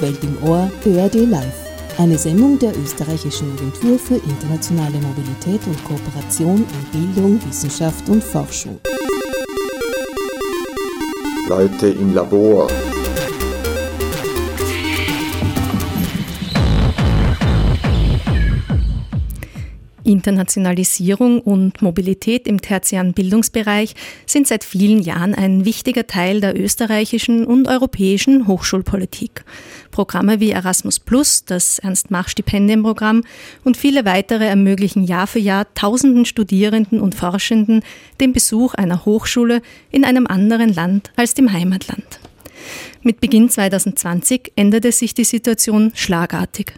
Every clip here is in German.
Welt im Ohr ÖRD Live. Eine Sendung der österreichischen Agentur für internationale Mobilität und Kooperation in Bildung, Wissenschaft und Forschung. Leute im Labor. Internationalisierung und Mobilität im tertiären Bildungsbereich sind seit vielen Jahren ein wichtiger Teil der österreichischen und europäischen Hochschulpolitik. Programme wie Erasmus Plus, das Ernst-Mach-Stipendienprogramm und viele weitere ermöglichen Jahr für Jahr tausenden Studierenden und Forschenden den Besuch einer Hochschule in einem anderen Land als dem Heimatland. Mit Beginn 2020 änderte sich die Situation schlagartig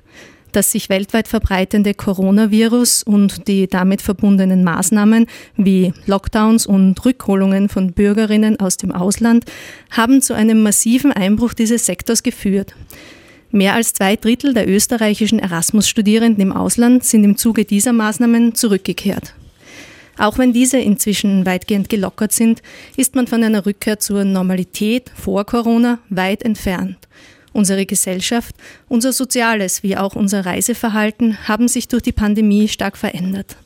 das sich weltweit verbreitende Coronavirus und die damit verbundenen Maßnahmen wie Lockdowns und Rückholungen von Bürgerinnen aus dem Ausland haben zu einem massiven Einbruch dieses Sektors geführt. Mehr als zwei Drittel der österreichischen Erasmus-Studierenden im Ausland sind im Zuge dieser Maßnahmen zurückgekehrt. Auch wenn diese inzwischen weitgehend gelockert sind, ist man von einer Rückkehr zur Normalität vor Corona weit entfernt. Unsere Gesellschaft, unser Soziales wie auch unser Reiseverhalten haben sich durch die Pandemie stark verändert.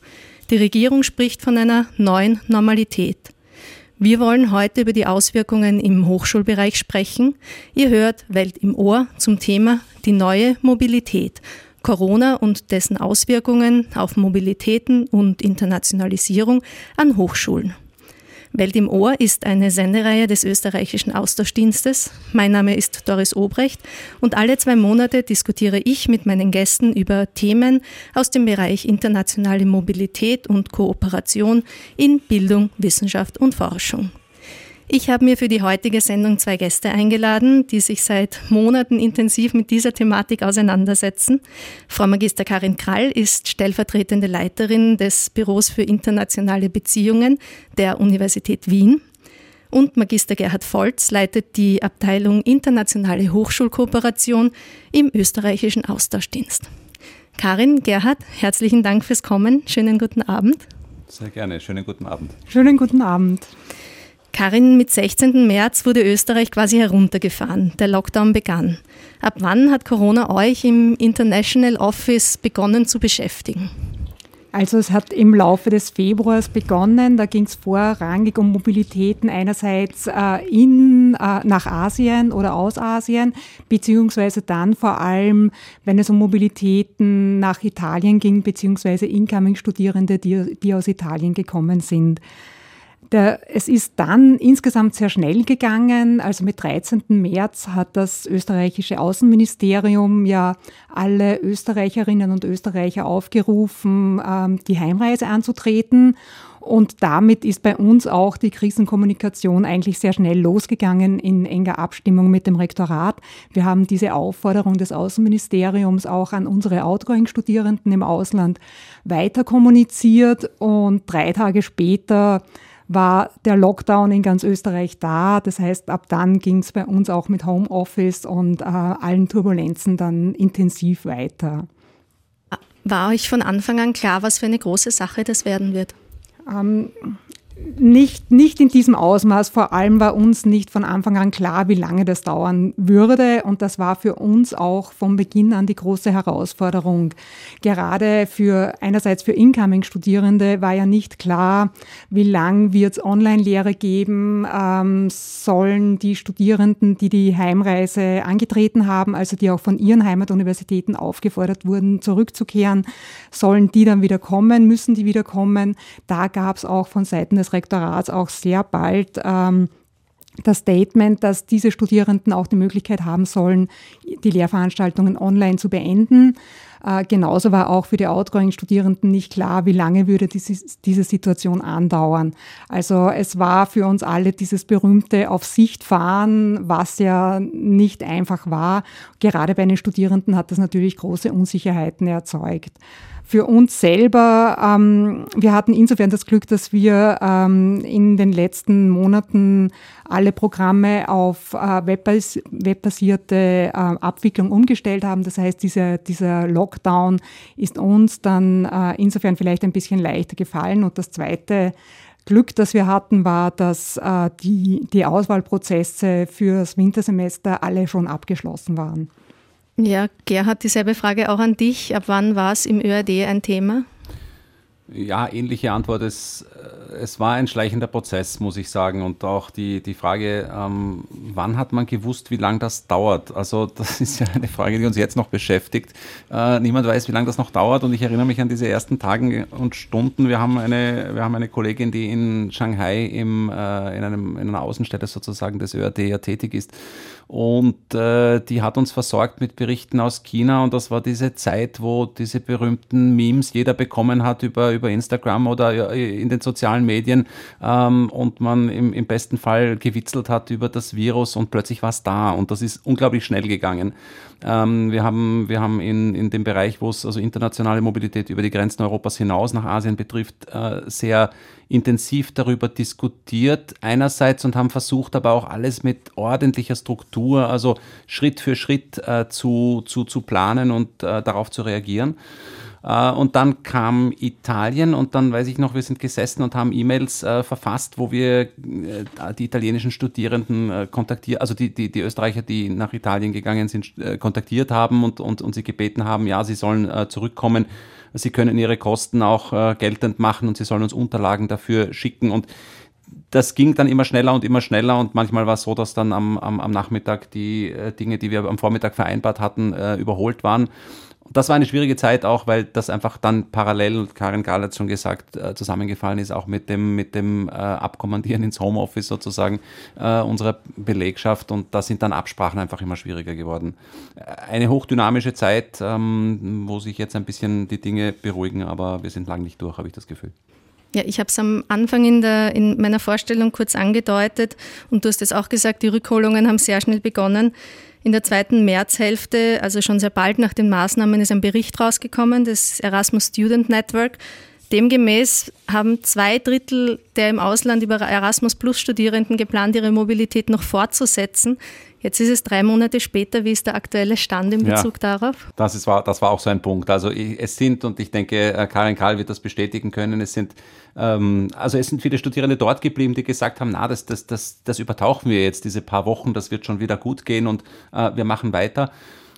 Die Regierung spricht von einer neuen Normalität. Wir wollen heute über die Auswirkungen im Hochschulbereich sprechen. Ihr hört Welt im Ohr zum Thema die neue Mobilität, Corona und dessen Auswirkungen auf Mobilitäten und Internationalisierung an Hochschulen. Welt im Ohr ist eine Sendereihe des österreichischen Austauschdienstes. Mein Name ist Doris Obrecht und alle zwei Monate diskutiere ich mit meinen Gästen über Themen aus dem Bereich internationale Mobilität und Kooperation in Bildung, Wissenschaft und Forschung. Ich habe mir für die heutige Sendung zwei Gäste eingeladen, die sich seit Monaten intensiv mit dieser Thematik auseinandersetzen. Frau Magister Karin Krall ist stellvertretende Leiterin des Büros für internationale Beziehungen der Universität Wien. Und Magister Gerhard Volz leitet die Abteilung Internationale Hochschulkooperation im österreichischen Austauschdienst. Karin, Gerhard, herzlichen Dank fürs Kommen. Schönen guten Abend. Sehr gerne. Schönen guten Abend. Schönen guten Abend. Karin, mit 16. März wurde Österreich quasi heruntergefahren. Der Lockdown begann. Ab wann hat Corona euch im International Office begonnen zu beschäftigen? Also es hat im Laufe des Februars begonnen. Da ging es vorrangig um Mobilitäten einerseits äh, in, äh, nach Asien oder aus Asien, beziehungsweise dann vor allem, wenn es um Mobilitäten nach Italien ging, beziehungsweise Incoming-Studierende, die, die aus Italien gekommen sind. Der, es ist dann insgesamt sehr schnell gegangen. Also mit 13. März hat das österreichische Außenministerium ja alle Österreicherinnen und Österreicher aufgerufen, ähm, die Heimreise anzutreten. Und damit ist bei uns auch die Krisenkommunikation eigentlich sehr schnell losgegangen in enger Abstimmung mit dem Rektorat. Wir haben diese Aufforderung des Außenministeriums auch an unsere Outgoing-Studierenden im Ausland weiter kommuniziert und drei Tage später war der Lockdown in ganz Österreich da. Das heißt, ab dann ging es bei uns auch mit Homeoffice und äh, allen Turbulenzen dann intensiv weiter. War euch von Anfang an klar, was für eine große Sache das werden wird? Ähm, nicht, nicht in diesem Ausmaß. Vor allem war uns nicht von Anfang an klar, wie lange das dauern würde. Und das war für uns auch von Beginn an die große Herausforderung. Gerade für einerseits für Incoming-Studierende war ja nicht klar, wie lang wird es Online-Lehre geben, ähm, sollen die Studierenden, die die Heimreise angetreten haben, also die auch von ihren Heimatuniversitäten aufgefordert wurden, zurückzukehren, sollen die dann wieder kommen, müssen die wieder kommen. Da gab es auch von Seiten des Rektorats auch sehr bald ähm, das Statement, dass diese Studierenden auch die Möglichkeit haben sollen, die Lehrveranstaltungen online zu beenden. Äh, genauso war auch für die Outgoing-Studierenden nicht klar, wie lange würde diese, diese Situation andauern. Also es war für uns alle dieses berühmte Auf Sicht fahren, was ja nicht einfach war. Gerade bei den Studierenden hat das natürlich große Unsicherheiten erzeugt für uns selber, ähm, wir hatten insofern das Glück, dass wir ähm, in den letzten Monaten alle Programme auf äh, webbas webbasierte äh, Abwicklung umgestellt haben. Das heißt, dieser, dieser Lockdown ist uns dann äh, insofern vielleicht ein bisschen leichter gefallen. Und das Zweite, Glück, das wir hatten, war, dass äh, die, die Auswahlprozesse fürs Wintersemester alle schon abgeschlossen waren. Ja, Gerhard, dieselbe Frage auch an dich. Ab wann war es im ÖRD ein Thema? Ja, ähnliche Antwort. Es, äh, es war ein schleichender Prozess, muss ich sagen. Und auch die, die Frage, ähm, wann hat man gewusst, wie lange das dauert? Also das ist ja eine Frage, die uns jetzt noch beschäftigt. Äh, niemand weiß, wie lange das noch dauert. Und ich erinnere mich an diese ersten Tage und Stunden. Wir haben eine, wir haben eine Kollegin, die in Shanghai im, äh, in, einem, in einer Außenstelle sozusagen des ÖRD ja tätig ist. Und äh, die hat uns versorgt mit Berichten aus China. Und das war diese Zeit, wo diese berühmten Memes jeder bekommen hat über, über Instagram oder in den sozialen Medien. Ähm, und man im, im besten Fall gewitzelt hat über das Virus und plötzlich war es da. Und das ist unglaublich schnell gegangen. Ähm, wir haben, wir haben in, in dem Bereich, wo es also internationale Mobilität über die Grenzen Europas hinaus nach Asien betrifft, äh, sehr intensiv darüber diskutiert einerseits und haben versucht, aber auch alles mit ordentlicher Struktur, also Schritt für Schritt äh, zu, zu, zu planen und äh, darauf zu reagieren. Äh, und dann kam Italien und dann weiß ich noch, wir sind gesessen und haben E-Mails äh, verfasst, wo wir äh, die italienischen Studierenden kontaktiert, also die, die, die Österreicher, die nach Italien gegangen sind, kontaktiert haben und, und, und sie gebeten haben, ja, sie sollen zurückkommen. Sie können ihre Kosten auch geltend machen und sie sollen uns Unterlagen dafür schicken. Und das ging dann immer schneller und immer schneller und manchmal war es so, dass dann am, am, am Nachmittag die Dinge, die wir am Vormittag vereinbart hatten, äh, überholt waren das war eine schwierige Zeit auch, weil das einfach dann parallel, Karin Gahl hat schon gesagt, äh, zusammengefallen ist, auch mit dem, mit dem äh, Abkommandieren ins Homeoffice sozusagen äh, unserer Belegschaft und da sind dann Absprachen einfach immer schwieriger geworden. Äh, eine hochdynamische Zeit, ähm, wo sich jetzt ein bisschen die Dinge beruhigen, aber wir sind lang nicht durch, habe ich das Gefühl. Ja, ich habe es am Anfang in, der, in meiner Vorstellung kurz angedeutet und du hast es auch gesagt, die Rückholungen haben sehr schnell begonnen. In der zweiten Märzhälfte, also schon sehr bald nach den Maßnahmen, ist ein Bericht rausgekommen, das Erasmus Student Network. Demgemäß haben zwei Drittel der im Ausland über Erasmus Plus Studierenden geplant, ihre Mobilität noch fortzusetzen. Jetzt ist es drei Monate später. Wie ist der aktuelle Stand in Bezug ja, darauf? Das, ist, das war auch so ein Punkt. Also es sind, und ich denke, äh, Karin Karl wird das bestätigen können, es sind, ähm, also es sind viele Studierende dort geblieben, die gesagt haben, na, das, das, das, das übertauchen wir jetzt diese paar Wochen, das wird schon wieder gut gehen und äh, wir machen weiter.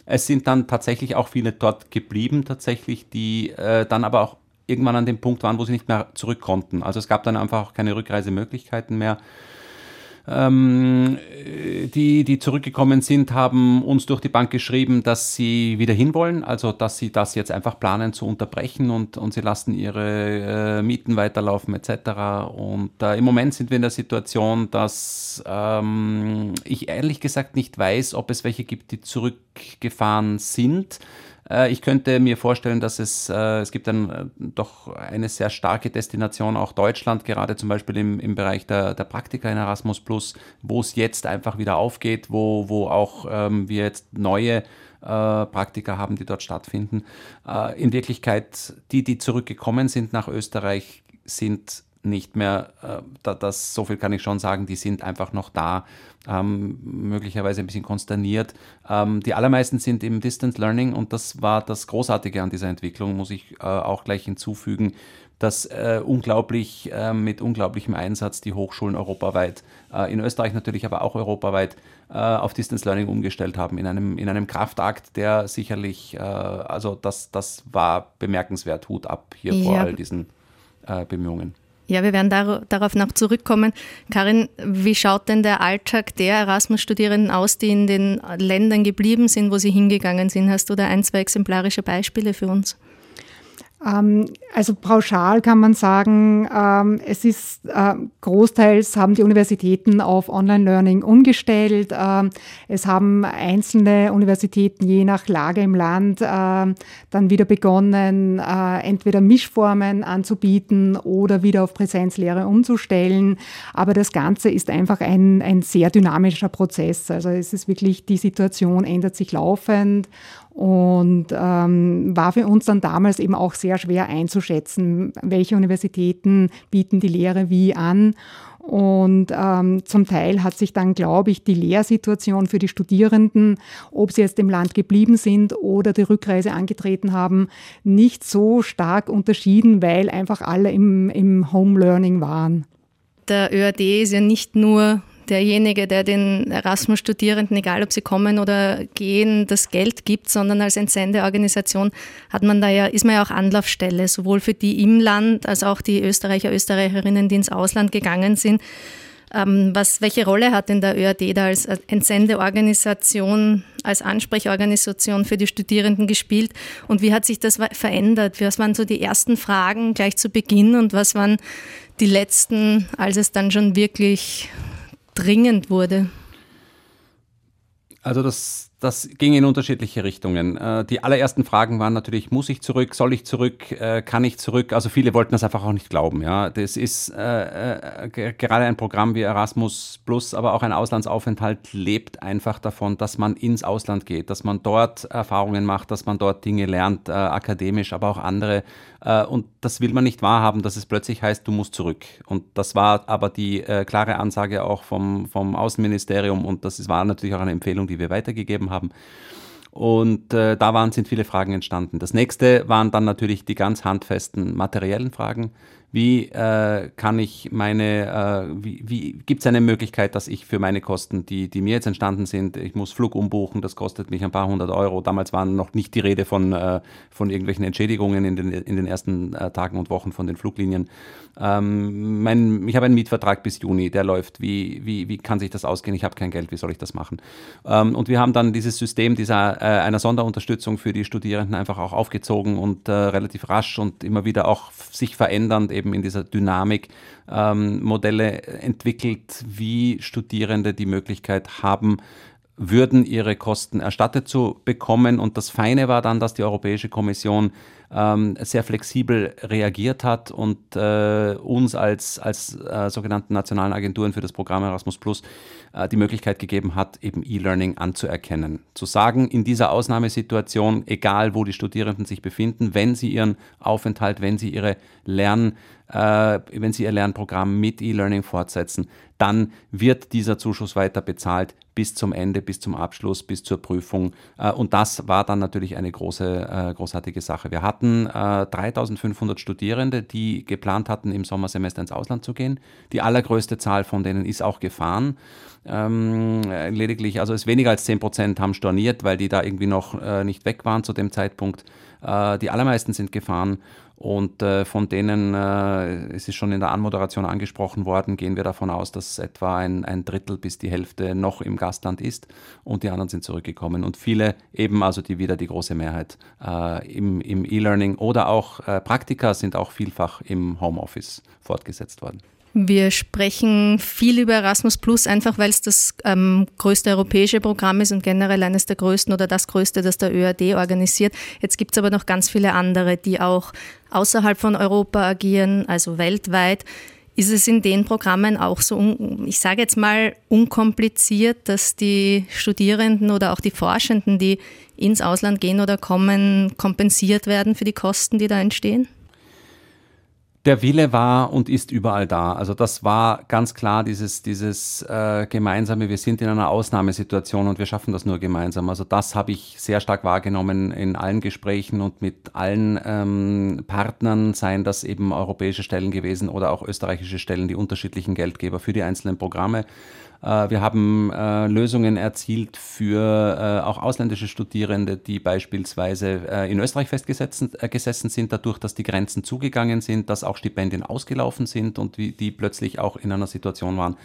Es sind dann tatsächlich auch viele dort geblieben, tatsächlich, die äh, dann aber auch irgendwann an dem Punkt waren, wo sie nicht mehr zurück konnten. Also es gab dann einfach auch keine Rückreisemöglichkeiten mehr. Ähm, die, die zurückgekommen sind, haben uns durch die Bank geschrieben, dass sie wieder hinwollen, also dass sie das jetzt einfach planen zu unterbrechen und, und sie lassen ihre äh, Mieten weiterlaufen etc. Und äh, im Moment sind wir in der Situation, dass ähm, ich ehrlich gesagt nicht weiß, ob es welche gibt, die zurückgefahren sind. Äh, ich könnte mir vorstellen, dass es, äh, es gibt dann äh, doch eine sehr starke Destination, auch Deutschland, gerade zum Beispiel im, im Bereich der, der Praktika in Erasmus Plus, wo es jetzt einfach wieder aufgeht, wo, wo auch ähm, wir jetzt neue Praktika haben, die dort stattfinden. in Wirklichkeit, die, die zurückgekommen sind nach Österreich, sind nicht mehr, äh, das, so viel kann ich schon sagen, die sind einfach noch da, ähm, möglicherweise ein bisschen konsterniert. Ähm, die allermeisten sind im Distance Learning und das war das Großartige an dieser Entwicklung, muss ich äh, auch gleich hinzufügen, dass äh, unglaublich äh, mit unglaublichem Einsatz die Hochschulen europaweit, äh, in Österreich natürlich, aber auch europaweit äh, auf Distance Learning umgestellt haben in einem, in einem Kraftakt, der sicherlich, also das, das war bemerkenswert, Hut ab hier ja. vor all diesen Bemühungen. Ja, wir werden dar darauf noch zurückkommen. Karin, wie schaut denn der Alltag der Erasmus-Studierenden aus, die in den Ländern geblieben sind, wo sie hingegangen sind? Hast du da ein, zwei exemplarische Beispiele für uns? Ähm, also pauschal kann man sagen, ähm, es ist äh, großteils haben die Universitäten auf Online-Learning umgestellt. Ähm, es haben einzelne Universitäten je nach Lage im Land dann wieder begonnen, äh, entweder Mischformen anzubieten oder wieder auf Präsenzlehre umzustellen. Aber das Ganze ist einfach ein, ein sehr dynamischer Prozess. Also es ist wirklich, die Situation ändert sich laufend und ähm, war für uns dann damals eben auch sehr schwer einzuschätzen, welche Universitäten bieten die Lehre wie an. Und ähm, zum Teil hat sich dann, glaube ich, die Lehrsituation für die Studierenden, ob sie jetzt im Land geblieben sind oder die Rückreise angetreten haben, nicht so stark unterschieden, weil einfach alle im, im Home Learning waren. Der ÖAD ist ja nicht nur derjenige, der den Erasmus-Studierenden, egal ob sie kommen oder gehen, das Geld gibt, sondern als Entsendeorganisation hat man da ja, ist man ja auch Anlaufstelle, sowohl für die im Land als auch die Österreicher, Österreicherinnen, die ins Ausland gegangen sind. Ähm, was, welche Rolle hat denn der ÖAD da als Entsendeorganisation, als Ansprechorganisation für die Studierenden gespielt und wie hat sich das verändert? Was waren so die ersten Fragen gleich zu Beginn und was waren die letzten, als es dann schon wirklich dringend wurde? Also das, das ging in unterschiedliche Richtungen. Äh, die allerersten Fragen waren natürlich, muss ich zurück, soll ich zurück, äh, kann ich zurück? Also viele wollten das einfach auch nicht glauben. Ja, das ist äh, äh gerade ein Programm wie Erasmus Plus, aber auch ein Auslandsaufenthalt lebt einfach davon, dass man ins Ausland geht, dass man dort Erfahrungen macht, dass man dort Dinge lernt, äh, akademisch, aber auch andere. Äh, und das will man nicht wahrhaben, dass es plötzlich heißt, du musst zurück. Und das war aber die klare Ansage auch vom, vom Außenministerium und das war natürlich auch eine Empfehlung, die wir weitergegeben haben haben. Und äh, da waren, sind viele Fragen entstanden. Das nächste waren dann natürlich die ganz handfesten materiellen Fragen. Wie äh, kann ich meine, äh, wie, wie gibt es eine Möglichkeit, dass ich für meine Kosten, die, die mir jetzt entstanden sind, ich muss Flug umbuchen, das kostet mich ein paar hundert Euro. Damals waren noch nicht die Rede von, äh, von irgendwelchen Entschädigungen in den, in den ersten äh, Tagen und Wochen von den Fluglinien. Ähm, mein, ich habe einen Mietvertrag bis Juni, der läuft. Wie, wie, wie kann sich das ausgehen? Ich habe kein Geld, wie soll ich das machen? Ähm, und wir haben dann dieses System dieser, äh, einer Sonderunterstützung für die Studierenden einfach auch aufgezogen und äh, relativ rasch und immer wieder auch sich verändernd eben in dieser Dynamik ähm, Modelle entwickelt, wie Studierende die Möglichkeit haben, würden ihre Kosten erstattet zu bekommen. Und das Feine war dann, dass die Europäische Kommission ähm, sehr flexibel reagiert hat und äh, uns als, als äh, sogenannten nationalen Agenturen für das Programm Erasmus Plus äh, die Möglichkeit gegeben hat, eben E-Learning anzuerkennen. Zu sagen, in dieser Ausnahmesituation, egal wo die Studierenden sich befinden, wenn sie ihren Aufenthalt, wenn sie ihre Lern, äh, wenn sie ihr Lernprogramm mit E-Learning fortsetzen, dann wird dieser Zuschuss weiter bezahlt bis zum Ende, bis zum Abschluss, bis zur Prüfung. Äh, und das war dann natürlich eine große, äh, großartige Sache. Wir hatten 3500 äh, Studierende, die geplant hatten, im Sommersemester ins Ausland zu gehen. Die allergrößte Zahl von denen ist auch gefahren. Ähm, lediglich, also es weniger als 10 Prozent haben storniert, weil die da irgendwie noch nicht weg waren zu dem Zeitpunkt. die allermeisten sind gefahren und äh, von denen, äh, es ist schon in der Anmoderation angesprochen worden, gehen wir davon aus, dass etwa ein, ein Drittel bis die Hälfte noch im Gastland ist und die anderen sind zurückgekommen. Und viele eben, also die wieder die große Mehrheit äh, im, im E-Learning oder auch äh, Praktika sind auch vielfach im Homeoffice fortgesetzt worden. Wir sprechen viel über Erasmus Plus, einfach weil es das ähm, größte europäische Programm ist und generell eines der größten oder das größte, das der ÖAD organisiert. Jetzt gibt es aber noch ganz viele andere, die auch außerhalb von Europa agieren, also weltweit. Ist es in den Programmen auch so, ich sage jetzt mal, unkompliziert, dass die Studierenden oder auch die Forschenden, die ins Ausland gehen oder kommen, kompensiert werden für die Kosten, die da entstehen? Der Wille war und ist überall da. Also das war ganz klar dieses, dieses äh, gemeinsame, wir sind in einer Ausnahmesituation und wir schaffen das nur gemeinsam. Also das habe ich sehr stark wahrgenommen in allen Gesprächen und mit allen ähm, Partnern, seien das eben europäische Stellen gewesen oder auch österreichische Stellen, die unterschiedlichen Geldgeber für die einzelnen Programme. Äh, wir haben äh, Lösungen erzielt für äh, auch ausländische Studierende, die beispielsweise in Österreich festgesessen sind, dadurch, dass die Grenzen zugegangen sind, dass auch Stipendien ausgelaufen sind und die plötzlich auch in einer Situation waren,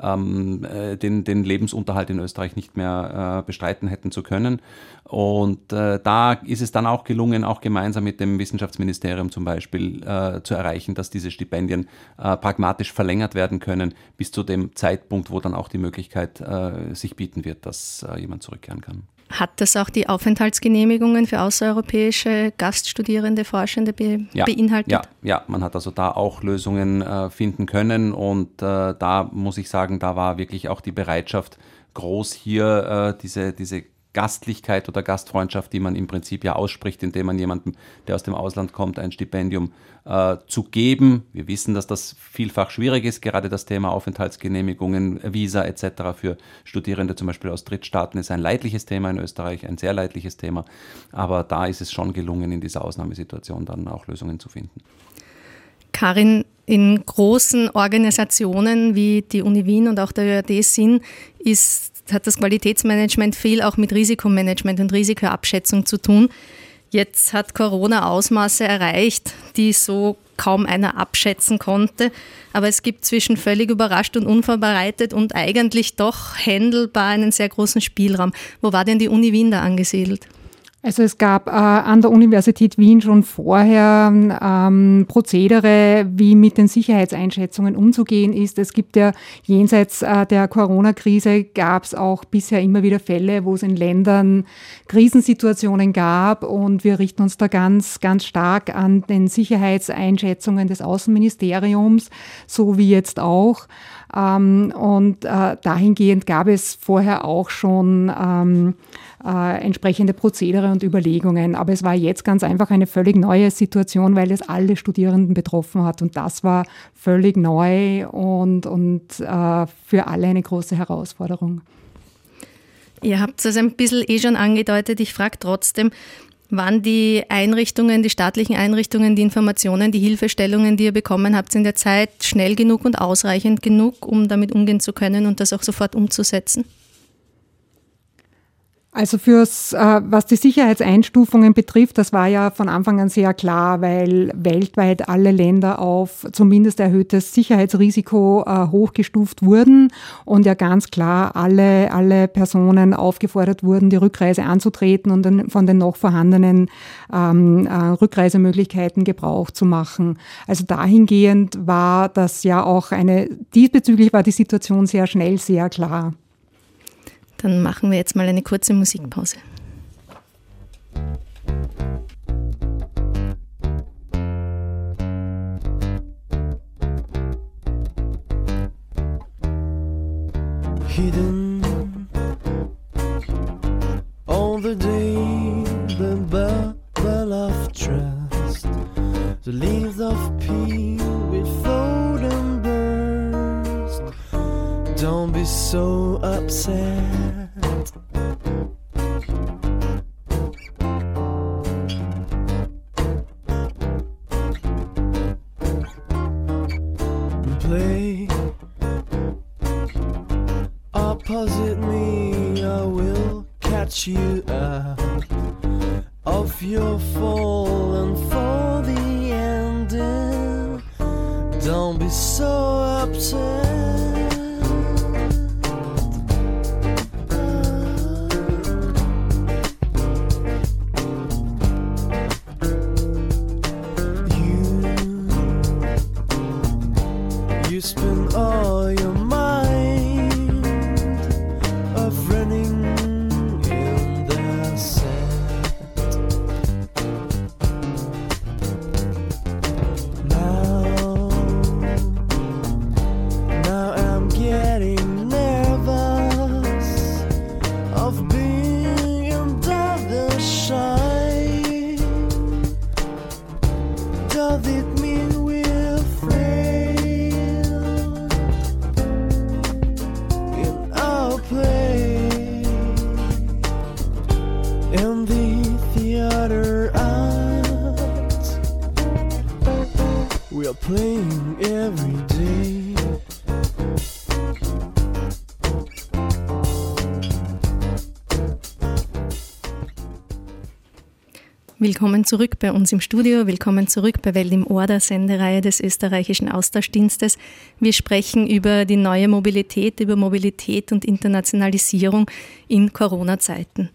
ähm, den, den Lebensunterhalt in Österreich nicht mehr bestreiten hätten zu können. Und äh, da ist es dann auch gelungen, auch gemeinsam mit dem Wissenschaftsministerium zum Beispiel äh, zu erreichen, dass diese Stipendien äh, pragmatisch verlängert werden können, bis zu dem Zeitpunkt, wo dann auch die Möglichkeit äh, sich bieten wird, dass äh, jemand zurückkehren kann. Hat das auch die Aufenthaltsgenehmigungen für außereuropäische Gaststudierende, Forschende be ja, beinhaltet? Ja, ja, man hat also da auch Lösungen äh, finden können und da muss ich sagen, da war wirklich auch die Bereitschaft groß, hier diese, diese Gastlichkeit oder Gastfreundschaft, die man im Prinzip ja ausspricht, indem man jemandem, der aus dem Ausland kommt, ein Stipendium äh, zu geben. Wir wissen, dass das vielfach schwierig ist, gerade das Thema Aufenthaltsgenehmigungen, Visa etc. für Studierende zum Beispiel aus Drittstaaten ist ein leidliches Thema in Österreich, ein sehr leidliches Thema. Aber da ist es schon gelungen, in dieser Ausnahmesituation dann auch Lösungen zu finden. Karin, in großen Organisationen wie die Uni Wien und auch der ÖAD sind, ist, hat das Qualitätsmanagement viel auch mit Risikomanagement und Risikoabschätzung zu tun. Jetzt hat Corona Ausmaße erreicht, die so kaum einer abschätzen konnte. Aber es gibt zwischen völlig überrascht und unvorbereitet und eigentlich doch händelbar einen sehr großen Spielraum. Wo war denn die Uni Wien da angesiedelt? Also es gab äh, an der Universität Wien schon vorher ähm, Prozedere, wie mit den Sicherheitseinschätzungen umzugehen ist. Es gibt ja jenseits äh, der Corona-Krise gab es auch bisher immer wieder Fälle, wo es in Ländern Krisensituationen gab und wir richten uns da ganz, ganz stark an den Sicherheitseinschätzungen des Außenministeriums, so wie jetzt auch. Ähm, und äh, dahingehend gab es vorher auch schon ähm, äh, entsprechende Prozedere und Überlegungen. Aber es war jetzt ganz einfach eine völlig neue Situation, weil es alle Studierenden betroffen hat. Und das war völlig neu und, und äh, für alle eine große Herausforderung. Ihr habt es ein bisschen eh schon angedeutet. Ich frage trotzdem, waren die Einrichtungen, die staatlichen Einrichtungen, die Informationen, die Hilfestellungen, die ihr bekommen habt in der Zeit, schnell genug und ausreichend genug, um damit umgehen zu können und das auch sofort umzusetzen? Also fürs, äh, was die Sicherheitseinstufungen betrifft, das war ja von Anfang an sehr klar, weil weltweit alle Länder auf zumindest erhöhtes Sicherheitsrisiko äh, hochgestuft wurden und ja ganz klar alle, alle Personen aufgefordert wurden, die Rückreise anzutreten und von den noch vorhandenen ähm, äh, Rückreisemöglichkeiten Gebrauch zu machen. Also dahingehend war das ja auch eine, diesbezüglich war die Situation sehr schnell sehr klar. Dann machen wir jetzt mal eine kurze Musikpause. Hidden all the day, the bubble of trust, the leaves of peace Don't be so upset. Play opposite me, I will catch you up of your fall and for the ending. Don't be so upset. Willkommen zurück bei uns im Studio, willkommen zurück bei Welt im Ohr, der Sendereihe des österreichischen Austauschdienstes. Wir sprechen über die neue Mobilität, über Mobilität und Internationalisierung in Corona-Zeiten.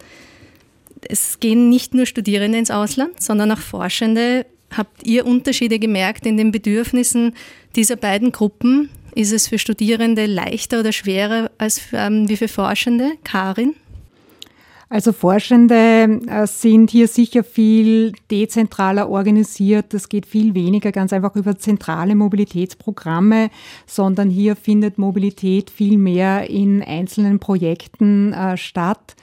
Es gehen nicht nur Studierende ins Ausland, sondern auch Forschende. Habt ihr Unterschiede gemerkt in den Bedürfnissen dieser beiden Gruppen? Ist es für Studierende leichter oder schwerer als für, ähm, wie für Forschende? Karin? Also Forschende äh, sind hier sicher viel dezentraler organisiert. Das geht viel weniger ganz einfach über zentrale Mobilitätsprogramme, sondern hier findet Mobilität viel mehr in einzelnen Projekten äh, statt.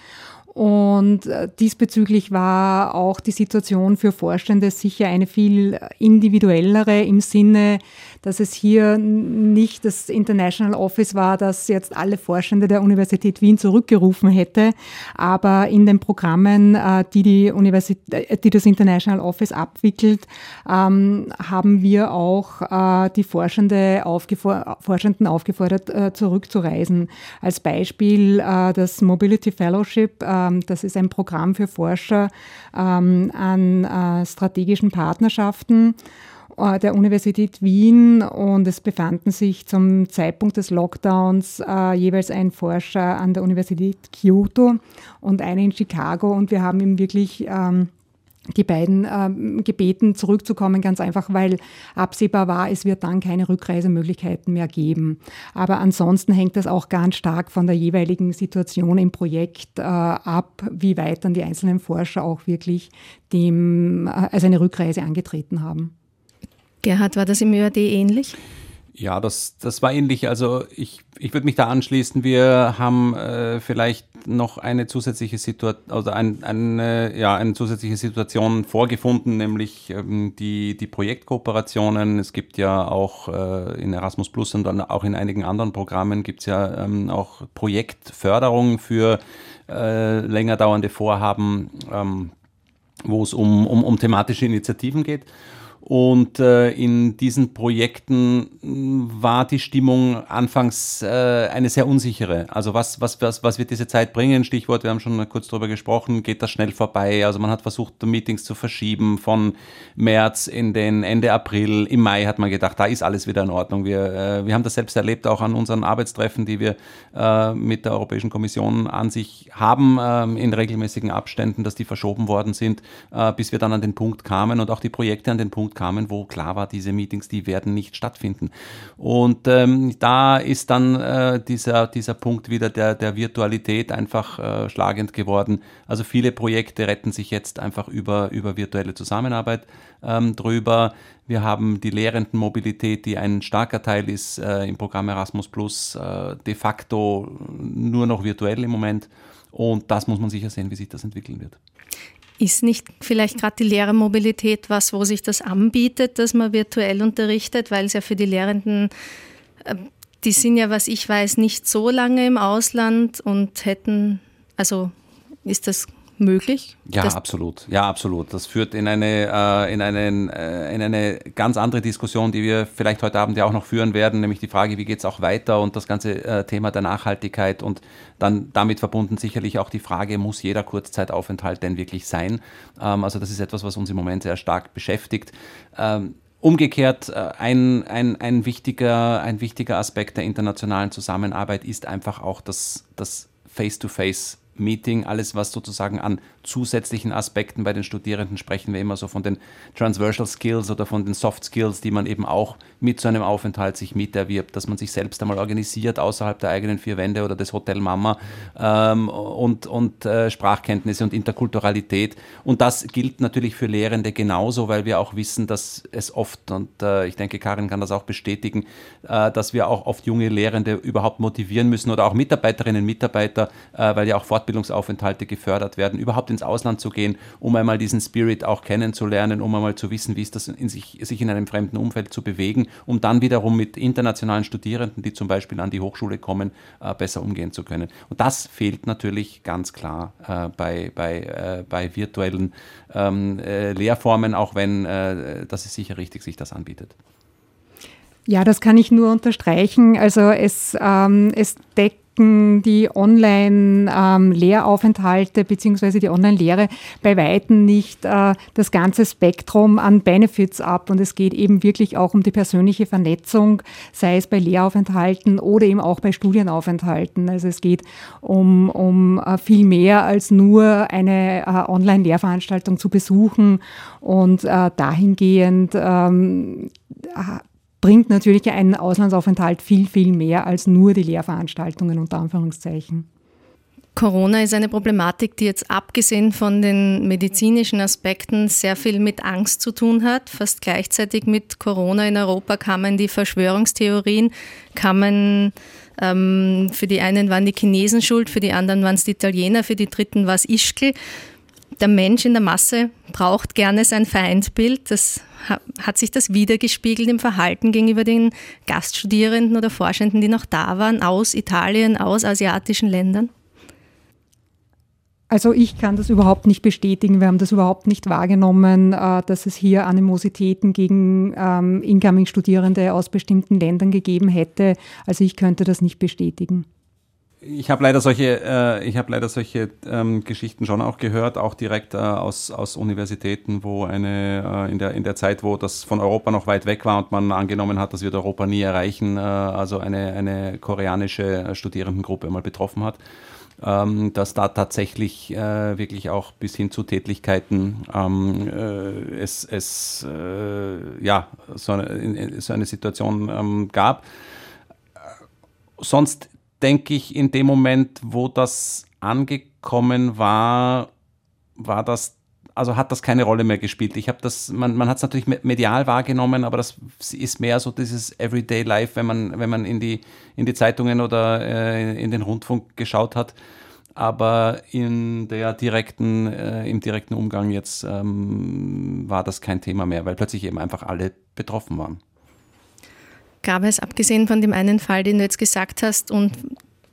Und äh, diesbezüglich war auch die Situation für Forschende sicher eine viel individuellere im Sinne, dass es hier nicht das International Office war, das jetzt alle Forschende der Universität Wien zurückgerufen hätte, aber in den Programmen, äh, die, die, Universität, äh, die das International Office abwickelt, ähm, haben wir auch die Forschende aufgefor Forschenden aufgefordert, zurückzureisen. Als Beispiel das Mobility Fellowship, das ist ein Programm für Forscher ähm, an äh, strategischen Partnerschaften äh, der Universität Wien und es befanden sich zum Zeitpunkt des Lockdowns äh, jeweils ein Forscher an der Universität Kyoto und einer in Chicago und wir haben ihm wirklich ähm, die beiden ähm, gebeten, zurückzukommen, ganz einfach, weil absehbar war, es wird dann keine Rückreisemöglichkeiten mehr geben. Aber ansonsten hängt das auch ganz stark von der jeweiligen Situation im Projekt äh, ab, wie weit dann die einzelnen Forscher auch wirklich dem, äh, also eine Rückreise angetreten haben. Gerhard, war das im ÖAD ähnlich? Ja, das, das war ähnlich. Also ich, ich würde mich da anschließen. Wir haben äh, vielleicht noch eine zusätzliche Situation, also ein, eine, ja, eine zusätzliche Situation vorgefunden, nämlich ähm, die, die Projektkooperationen. Es gibt ja auch äh, in Erasmus Plus und dann auch in einigen anderen Programmen gibt es ja ähm, auch Projektförderung für äh, länger dauernde Vorhaben, ähm, wo es um, um, um thematische Initiativen geht. Und äh, in diesen Projekten war die Stimmung anfangs äh, eine sehr unsichere. Also was, was, was, was wird diese Zeit bringen? Stichwort, wir haben schon kurz darüber gesprochen, geht das schnell vorbei? Also man hat versucht, Meetings zu verschieben von März in den Ende April. Im Mai hat man gedacht, da ist alles wieder in Ordnung. Wir, äh, wir haben das selbst erlebt, auch an unseren Arbeitstreffen, die wir äh, mit der Europäischen Kommission an sich haben, äh, in regelmäßigen Abständen, dass die verschoben worden sind, äh, bis wir dann an den Punkt kamen und auch die Projekte an den Punkt Punkt kamen, wo klar war, diese Meetings, die werden nicht stattfinden. Und ähm, da ist dann äh, dieser, dieser Punkt wieder der, der Virtualität einfach äh, schlagend geworden. Also viele Projekte retten sich jetzt einfach über, über virtuelle Zusammenarbeit ähm, drüber. Wir haben die Lehrendenmobilität, die ein starker Teil ist äh, im Programm Erasmus Plus, äh, de facto nur noch virtuell im Moment. Und das muss man sicher sehen, wie sich das entwickeln wird. Ist nicht vielleicht gerade die Lehrermobilität was, wo sich das anbietet, dass man virtuell unterrichtet, weil es ja für die Lehrenden, äh, die sind ja, was ich weiß, nicht so lange im Ausland und hätten, also ist das möglich? Ja, absolut. Ja, absolut. Das führt in eine, äh, in, einen, äh, in eine ganz andere Diskussion, die wir vielleicht heute Abend ja auch noch führen werden, nämlich die Frage, wie geht es auch weiter und das ganze äh, Thema der Nachhaltigkeit und dann damit verbunden sicherlich auch die Frage, muss jeder Kurzzeitaufenthalt denn wirklich sein? Ähm, also das ist etwas, was uns im Moment sehr stark beschäftigt. Ähm, Umgekehrt, äh, ein, ein, ein, wichtiger, ein wichtiger Aspekt der internationalen Zusammenarbeit ist einfach auch das, das Face-to-Face Meeting, alles was sozusagen an zusätzlichen Aspekten bei den Studierenden sprechen wir immer so von den Transversal Skills oder von den Soft Skills, die man eben auch mit so einem Aufenthalt sich miterwirbt, dass man sich selbst einmal organisiert außerhalb der eigenen vier Wände oder des Hotel Mama ähm, und, und äh, Sprachkenntnisse und Interkulturalität. Und das gilt natürlich für Lehrende genauso, weil wir auch wissen, dass es oft, und äh, ich denke, Karin kann das auch bestätigen, äh, dass wir auch oft junge Lehrende überhaupt motivieren müssen oder auch Mitarbeiterinnen und Mitarbeiter, äh, weil ja auch Fortbildungsaufenthalte gefördert werden, überhaupt ins Ausland zu gehen, um einmal diesen Spirit auch kennenzulernen, um einmal zu wissen, wie ist das in sich, sich in einem fremden Umfeld zu bewegen, um dann wiederum mit internationalen Studierenden, die zum Beispiel an die Hochschule kommen, äh, besser umgehen zu können. Und das fehlt natürlich ganz klar äh, bei, bei, äh, bei virtuellen ähm, äh, Lehrformen, auch wenn äh, das ist sicher richtig, sich das anbietet. Ja, das kann ich nur unterstreichen. Also es, ähm, es deckt decken die Online-Lehraufenthalte ähm, bzw. die Online-Lehre bei Weitem nicht äh, das ganze Spektrum an Benefits ab. Und es geht eben wirklich auch um die persönliche Vernetzung, sei es bei Lehraufenthalten oder eben auch bei Studienaufenthalten. Also es geht um, um äh, viel mehr als nur eine äh, Online-Lehrveranstaltung zu besuchen. Und dahingehend ähm, bringt natürlich ein Auslandsaufenthalt viel, viel mehr als nur die Lehrveranstaltungen unter Anführungszeichen. Corona ist eine Problematik, die jetzt abgesehen von den medizinischen Aspekten sehr viel mit Angst zu tun hat. Fast gleichzeitig mit Corona in Europa kamen die Verschwörungstheorien, kamen ähm, für die einen waren die Chinesen schuld, für die anderen waren es die Italiener, für die dritten war es Ischgl. Der Mensch in der Masse braucht gerne sein Feindbild. Das hat sich das wiedergespiegelt im Verhalten gegenüber den Gaststudierenden oder Forschenden, die noch da waren, aus Italien, aus asiatischen Ländern? Also ich kann das überhaupt nicht bestätigen. Wir haben das überhaupt nicht wahrgenommen, äh, dass es hier Animositäten gegen ähm, Incoming-Studierende aus bestimmten Ländern gegeben hätte. Also ich könnte das nicht bestätigen. Ich habe leider solche, äh, ich habe leider solche ähm, Geschichten schon auch gehört, auch direkt äh, aus, aus Universitäten, wo eine äh, in der in der Zeit, wo das von Europa noch weit weg war und man angenommen hat, das wird Europa nie erreichen, äh, also eine eine koreanische Studierendengruppe mal betroffen hat ähm, dass da tatsächlich äh, wirklich auch bis hin zu Tätlichkeiten ähm, äh, es, es äh, ja, so eine, so eine Situation ähm, gab. Sonst denke ich, in dem Moment, wo das angekommen war, war das also hat das keine Rolle mehr gespielt. Ich habe das, man, man hat es natürlich medial wahrgenommen, aber das ist mehr so dieses Everyday Life, wenn man, wenn man in die, in die Zeitungen oder äh, in den Rundfunk geschaut hat. Aber in der direkten, äh, im direkten Umgang jetzt ähm, war das kein Thema mehr, weil plötzlich eben einfach alle betroffen waren. Gab es, abgesehen von dem einen Fall, den du jetzt gesagt hast, und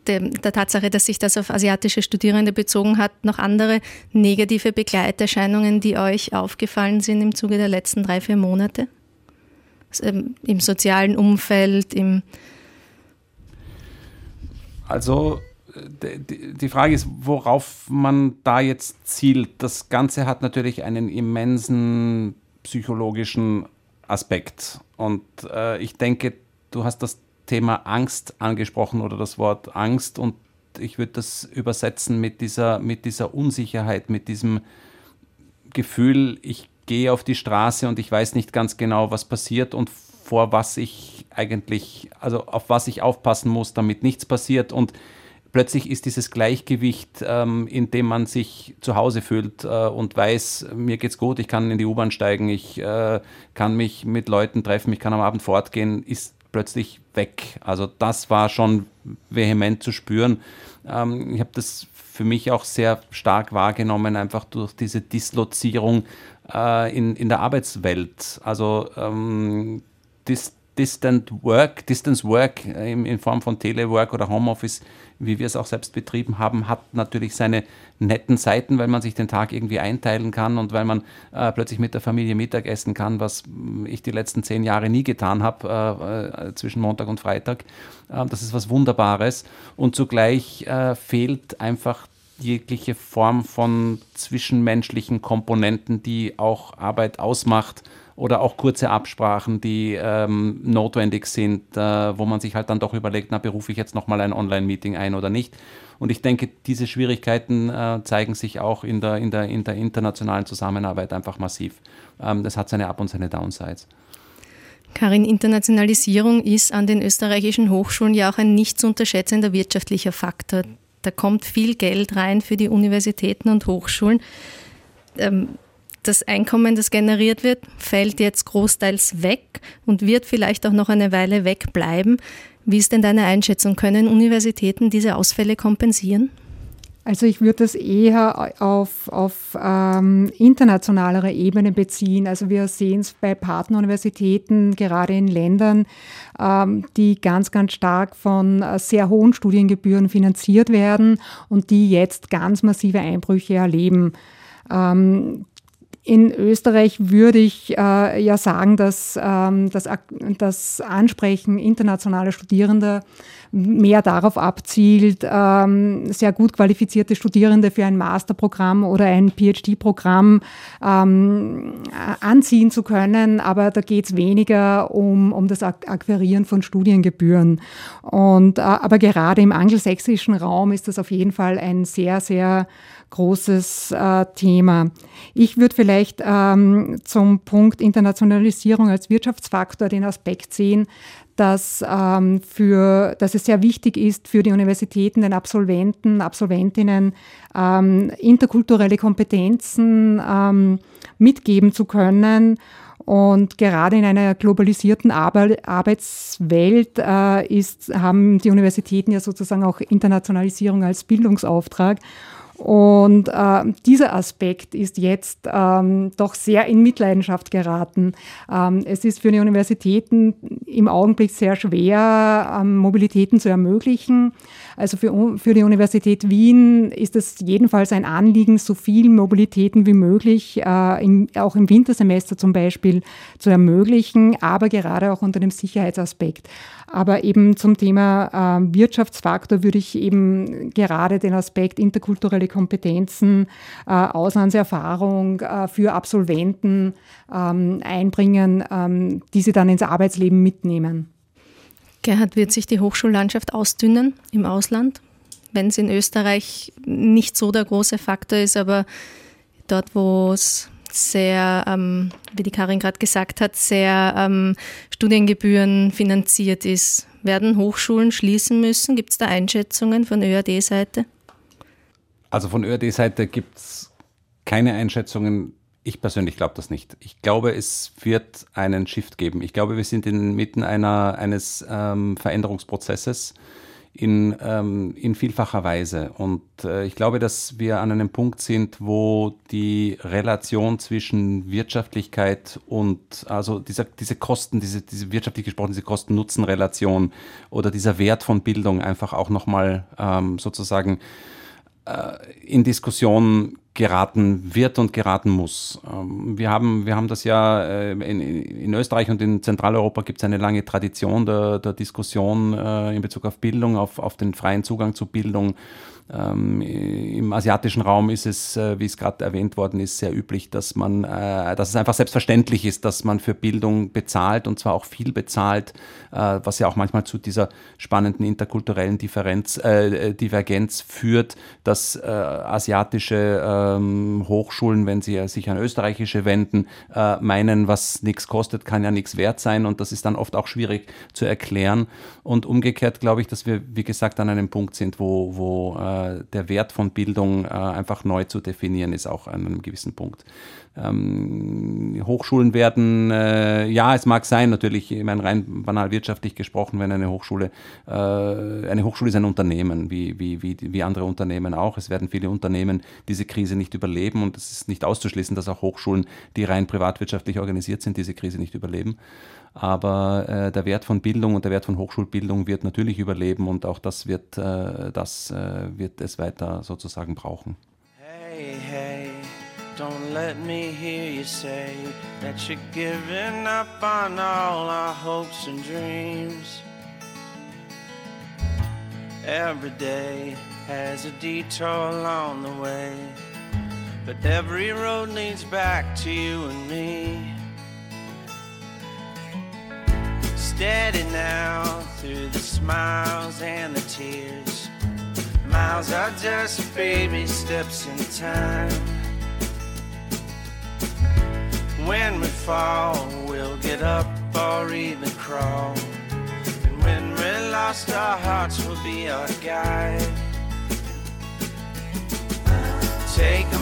der, Tatsache, dass sich das auf asiatische Studierende bezogen hat, noch andere negative Begleiterscheinungen, die euch aufgefallen sind im Zuge der letzten drei, vier Monate? Ähm, Im sozialen Umfeld, im. Also die Frage ist, worauf man da jetzt zielt. Das Ganze hat natürlich einen immensen psychologischen Aspekt. Und äh, ich denke, du hast das Thema Angst angesprochen oder das Wort Angst und ich würde das übersetzen mit dieser, mit dieser Unsicherheit, mit diesem Gefühl, ich gehe auf die Straße und ich weiß nicht ganz genau, was passiert und vor was ich eigentlich, also auf was ich aufpassen muss, damit nichts passiert. Und plötzlich ist dieses Gleichgewicht, ähm, in dem man sich zu Hause fühlt äh, und weiß, mir geht's gut, ich kann in die U-Bahn steigen, ich äh, kann mich mit Leuten treffen, ich kann am Abend fortgehen, ist plötzlich weg. Also das war schon vehement zu spüren. Ähm, ich habe das für mich auch sehr stark wahrgenommen, einfach durch diese Dislozierung äh, in, in der Arbeitswelt. Also ähm, dis, Distant Work, Distance Work in, in Form von Telework oder Homeoffice, wie wir es auch selbst betrieben haben, hat natürlich seine netten Seiten, weil man sich den Tag irgendwie einteilen kann und weil man äh, plötzlich mit der Familie Mittag essen kann, was ich die letzten zehn Jahre nie getan habe, äh, äh, zwischen Montag und Freitag. Äh, das ist was Wunderbares und zugleich äh, fehlt einfach jegliche Form von zwischenmenschlichen Komponenten, die auch Arbeit ausmacht oder auch kurze Absprachen, die ähm, notwendig sind, äh, wo man sich halt dann doch überlegt, na, berufe ich jetzt nochmal ein Online-Meeting ein oder nicht. Und ich denke, diese Schwierigkeiten äh, zeigen sich auch in der, in, der, in der internationalen Zusammenarbeit einfach massiv. Ähm, das hat seine Up- und seine Downsides. Karin, Internationalisierung ist an den österreichischen Hochschulen ja auch ein nicht zu unterschätzender wirtschaftlicher Faktor. Da kommt viel Geld rein für die Universitäten und Hochschulen. Ähm, das Einkommen, das generiert wird, fällt jetzt großteils weg und wird vielleicht auch noch eine Weile wegbleiben. Wie ist denn deine Einschätzung? Können Universitäten diese Ausfälle kompensieren? Also ich würde das eher auf, auf ähm, internationalere Ebene beziehen. Also wir sehen es bei Partneruniversitäten, gerade in Ländern, ähm, die ganz, ganz stark von äh, sehr hohen Studiengebühren finanziert werden und die jetzt ganz massive Einbrüche erleben. Ähm, in Österreich würde ich äh, ja sagen, dass ähm, das, das Ansprechen internationaler Studierender mehr darauf abzielt, ähm, sehr gut qualifizierte Studierende für ein Masterprogramm oder ein PhD-Programm ähm, anziehen zu können. Aber da geht es weniger um, um das Akquirieren von Studiengebühren. Und, äh, aber gerade im angelsächsischen Raum ist das auf jeden Fall ein sehr, sehr großes äh, Thema. Ich würde vielleicht ähm, zum Punkt Internationalisierung als Wirtschaftsfaktor den Aspekt sehen, dass, ähm, für, dass es sehr wichtig ist für die Universitäten, den Absolventen, Absolventinnen ähm, interkulturelle Kompetenzen ähm, mitgeben zu können. Und gerade in einer globalisierten Arbeitswelt äh, ist, haben die Universitäten ja sozusagen auch Internationalisierung als Bildungsauftrag. Und äh, dieser Aspekt ist jetzt ähm, doch sehr in Mitleidenschaft geraten. Ähm, es ist für die Universitäten im Augenblick sehr schwer, ähm, Mobilitäten zu ermöglichen. Also für, für die Universität Wien ist es jedenfalls ein Anliegen, so viel Mobilitäten wie möglich, äh, im, auch im Wintersemester zum Beispiel, zu ermöglichen, aber gerade auch unter dem Sicherheitsaspekt. Aber eben zum Thema äh, Wirtschaftsfaktor würde ich eben gerade den Aspekt interkulturelle Kompetenzen, äh, Auslandserfahrung äh, für Absolventen ähm, einbringen, ähm, die sie dann ins Arbeitsleben mitnehmen. Gerhard, wird sich die Hochschullandschaft ausdünnen im Ausland, wenn es in Österreich nicht so der große Faktor ist, aber dort, wo es sehr, ähm, wie die Karin gerade gesagt hat, sehr ähm, Studiengebühren finanziert ist. Werden Hochschulen schließen müssen? Gibt es da Einschätzungen von ÖAD-Seite? Also von ÖAD-Seite gibt es keine Einschätzungen. Ich persönlich glaube das nicht. Ich glaube, es wird einen Shift geben. Ich glaube, wir sind inmitten einer, eines ähm, Veränderungsprozesses in, ähm, in vielfacher Weise. Und äh, ich glaube, dass wir an einem Punkt sind, wo die Relation zwischen Wirtschaftlichkeit und also dieser, diese Kosten, diese, diese wirtschaftlich gesprochen, diese Kosten-Nutzen-Relation oder dieser Wert von Bildung einfach auch nochmal ähm, sozusagen äh, in Diskussion geraten wird und geraten muss. Ähm, wir haben, wir haben das ja äh, in, in Österreich und in Zentraleuropa gibt es eine lange Tradition der, der Diskussion äh, in Bezug auf Bildung, auf, auf den freien Zugang zu Bildung. Ähm, Im asiatischen Raum ist es, äh, wie es gerade erwähnt worden ist, sehr üblich, dass man, äh, dass es einfach selbstverständlich ist, dass man für Bildung bezahlt und zwar auch viel bezahlt, äh, was ja auch manchmal zu dieser spannenden interkulturellen Differenz, äh, Divergenz führt, dass äh, asiatische ähm, Hochschulen, wenn sie sich an österreichische wenden, äh, meinen, was nichts kostet, kann ja nichts wert sein und das ist dann oft auch schwierig zu erklären. Und umgekehrt glaube ich, dass wir, wie gesagt, an einem Punkt sind, wo, wo äh, der Wert von Bildung äh, einfach neu zu definieren ist, auch an einem gewissen Punkt. Ähm, Hochschulen werden, äh, ja, es mag sein, natürlich, ich meine, rein banal wirtschaftlich gesprochen, wenn eine Hochschule, äh, eine Hochschule ist ein Unternehmen, wie, wie, wie, wie andere Unternehmen auch. Es werden viele Unternehmen diese Krise nicht überleben und es ist nicht auszuschließen, dass auch Hochschulen, die rein privatwirtschaftlich organisiert sind, diese Krise nicht überleben. Aber äh, der Wert von Bildung und der Wert von Hochschulbildung wird natürlich überleben und auch das wird, äh, das äh, wird es weiter sozusagen brauchen. Hey, hey, don't let me hear you say that you're giving up on all our hopes and dreams. Every day has a detour along the way, but every road leads back to you and me. Steady now through the smiles and the tears. Miles are just baby steps in time. When we fall, we'll get up or even crawl. And when we're lost, our hearts will be our guide. Take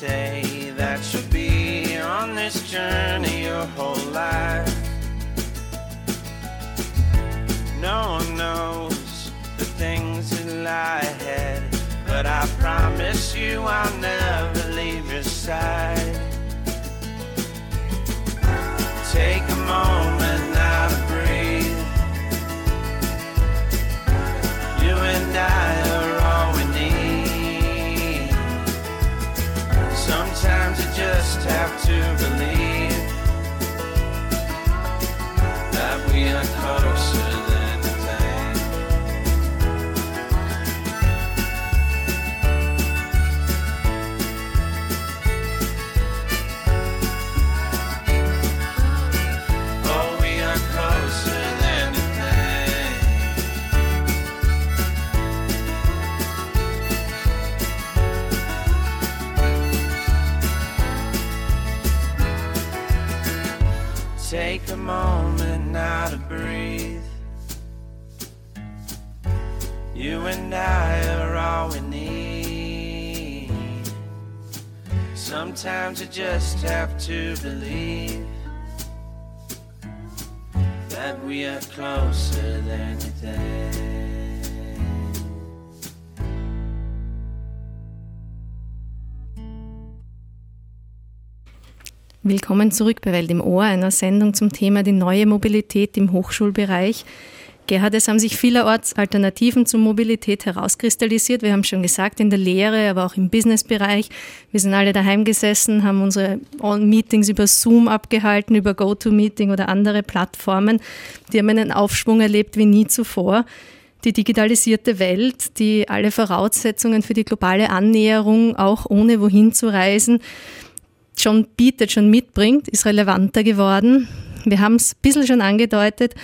say that you'll be on this journey your whole life. No one knows the things that lie ahead, but I promise you I'll never leave your side. Take a moment now to breathe. You and I Sometimes you just have to believe that we are closer and I are all we need. Sometimes you just have to believe that we are closer than you think. Willkommen zurück bei Welt im Ohr, einer Sendung zum Thema die neue Mobilität im Hochschulbereich. Gerhard, es haben sich vielerorts Alternativen zur Mobilität herauskristallisiert. Wir haben schon gesagt, in der Lehre, aber auch im Businessbereich. Wir sind alle daheim gesessen, haben unsere Meetings über Zoom abgehalten, über GoToMeeting oder andere Plattformen. Die haben einen Aufschwung erlebt wie nie zuvor. Die digitalisierte Welt, die alle Voraussetzungen für die globale Annäherung, auch ohne wohin zu reisen, schon bietet, schon mitbringt, ist relevanter geworden. Wir haben es ein bisschen schon angedeutet,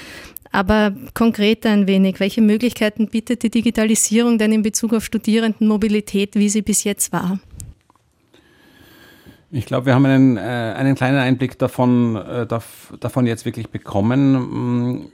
aber konkreter ein wenig. Welche Möglichkeiten bietet die Digitalisierung denn in Bezug auf Studierendenmobilität, wie sie bis jetzt war? Ich glaube, wir haben einen, äh, einen kleinen Einblick davon, äh, davon jetzt wirklich bekommen. Mm,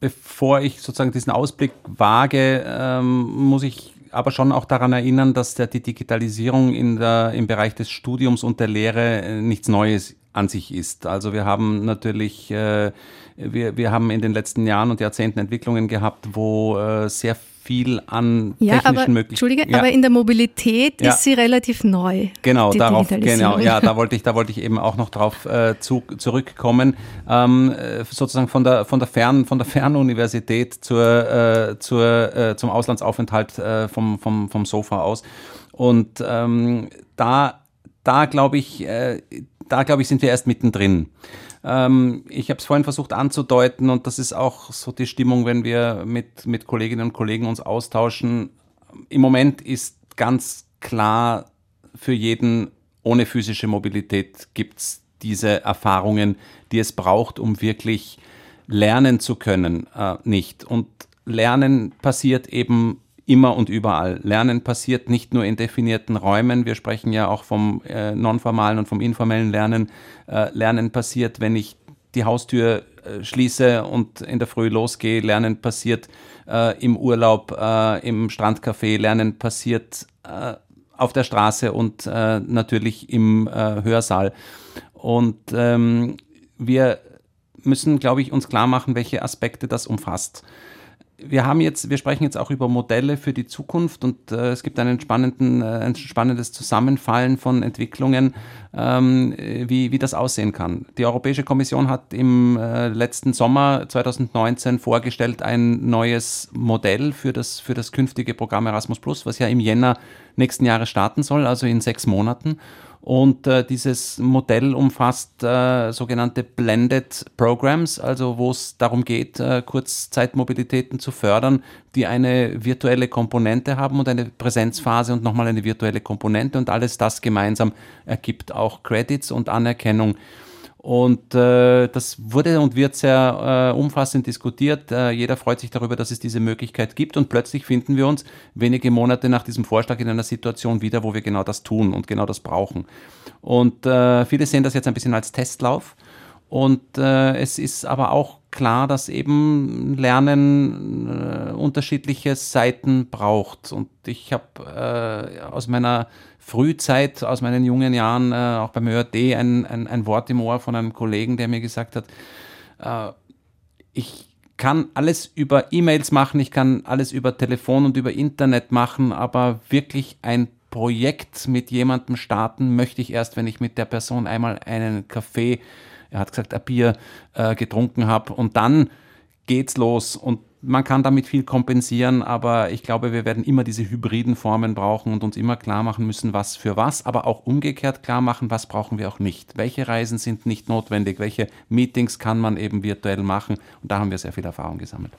bevor ich sozusagen diesen Ausblick wage, ähm, muss ich aber schon auch daran erinnern, dass der, die Digitalisierung in der, im Bereich des Studiums und der Lehre äh, nichts Neues an sich ist. Also wir haben natürlich, äh, wir, wir haben in den letzten Jahren und Jahrzehnten Entwicklungen gehabt, wo äh, sehr viel an ja, technischen aber, Möglichkeiten. Entschuldige, ja. aber in der Mobilität ja. ist sie relativ neu. Genau, darauf, genau, ja, da wollte ich, da wollte ich eben auch noch drauf äh, zu, zurückkommen. Ähm, äh, sozusagen von der, von der Fern, von der Fernuniversität zur, äh, zur, äh, zum Auslandsaufenthalt äh, vom, vom, vom Sofa aus. Und ähm, da, da glaube ich, äh, da glaube ich, sind wir erst mittendrin. Ähm, ich habe es vorhin versucht anzudeuten und das ist auch so die Stimmung, wenn wir mit, mit Kolleginnen und Kollegen uns austauschen. Im Moment ist ganz klar für jeden, ohne physische Mobilität gibt es diese Erfahrungen, die es braucht, um wirklich lernen zu können, äh, nicht. Und Lernen passiert eben immer und überall. Lernen passiert nicht nur in definierten Räumen. Wir sprechen ja auch vom äh, nonformalen und vom informellen Lernen. Äh, Lernen passiert, wenn ich die Haustür äh, schließe und in der Früh losgehe. Lernen passiert äh, im Urlaub, äh, im Strandcafé. Lernen passiert auf der Straße und natürlich im Hörsaal. Und ähm, wir müssen, glaube ich, uns klar machen, welche Aspekte das umfasst wir haben jetzt, wir sprechen jetzt auch über Modelle für die Zukunft und äh, es gibt einen spannenden, äh, ein spannendes Zusammenfallen von Entwicklungen, ähm, wie, wie das aussehen kann. Die Europäische Kommission hat im äh, letzten Sommer 2019 vorgestellt ein neues Modell für das, für das künftige Programm Erasmus Plus, was ja im Jänner nächsten Jahres starten soll, also in sechs Monaten. Und äh, dieses Modell umfasst äh, sogenannte Blended Programs, also wo es darum geht, äh, Kurzzeitmobilitäten zu fördern, die eine virtuelle Komponente haben und eine Präsenzphase und nochmal eine virtuelle Komponente. Und alles das gemeinsam ergibt auch Credits und Anerkennung und äh, das wurde und wird sehr äh, umfassend diskutiert. Äh, jeder freut sich darüber, dass es diese Möglichkeit gibt. Und plötzlich finden wir uns wenige Monate nach diesem Vorschlag in einer Situation wieder, wo wir genau das tun und genau das brauchen. Und äh, viele sehen das jetzt ein bisschen als Testlauf. Und äh, es ist aber auch klar, dass eben Lernen äh, unterschiedliche Seiten braucht. Und ich habe äh, aus meiner Frühzeit, aus meinen jungen Jahren, äh, auch beim ÖRD, ein, ein, ein, Wort im Ohr von einem Kollegen, der mir gesagt hat, äh, ich kann alles über E-Mails machen, ich kann alles über Telefon und über Internet machen, aber wirklich ein Projekt mit jemandem starten möchte ich erst, wenn ich mit der Person einmal einen Kaffee, er hat gesagt, ein Bier äh, getrunken habe und dann geht's los und man kann damit viel kompensieren, aber ich glaube, wir werden immer diese hybriden Formen brauchen und uns immer klar machen müssen, was für was, aber auch umgekehrt klar machen, was brauchen wir auch nicht. Welche Reisen sind nicht notwendig, welche Meetings kann man eben virtuell machen und da haben wir sehr viel Erfahrung gesammelt.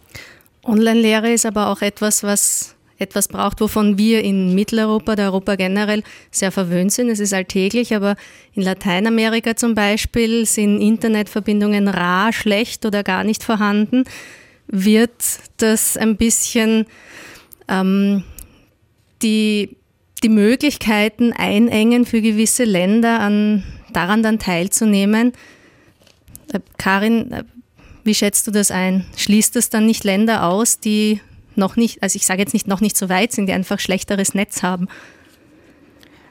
Online-Lehre ist aber auch etwas, was etwas braucht, wovon wir in Mitteleuropa, der Europa generell sehr verwöhnt sind. Es ist alltäglich, aber in Lateinamerika zum Beispiel sind Internetverbindungen rar, schlecht oder gar nicht vorhanden wird das ein bisschen ähm, die, die Möglichkeiten einengen für gewisse Länder, an, daran dann teilzunehmen. Äh, Karin, äh, wie schätzt du das ein? Schließt das dann nicht Länder aus, die noch nicht, also ich sage jetzt nicht noch nicht so weit sind, die einfach schlechteres Netz haben?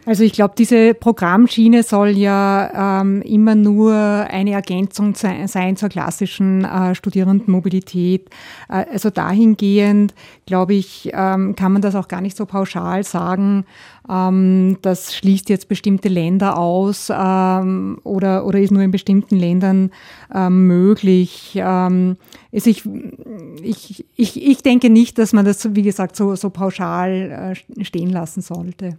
Also ich glaube, diese Programmschiene soll ja ähm, immer nur eine Ergänzung sein zur klassischen äh, Studierendenmobilität. Äh, also dahingehend, glaube ich, ähm, kann man das auch gar nicht so pauschal sagen. Ähm, das schließt jetzt bestimmte Länder aus ähm, oder, oder ist nur in bestimmten Ländern ähm, möglich. Ähm, also ich, ich, ich, ich denke nicht, dass man das, wie gesagt, so, so pauschal äh, stehen lassen sollte.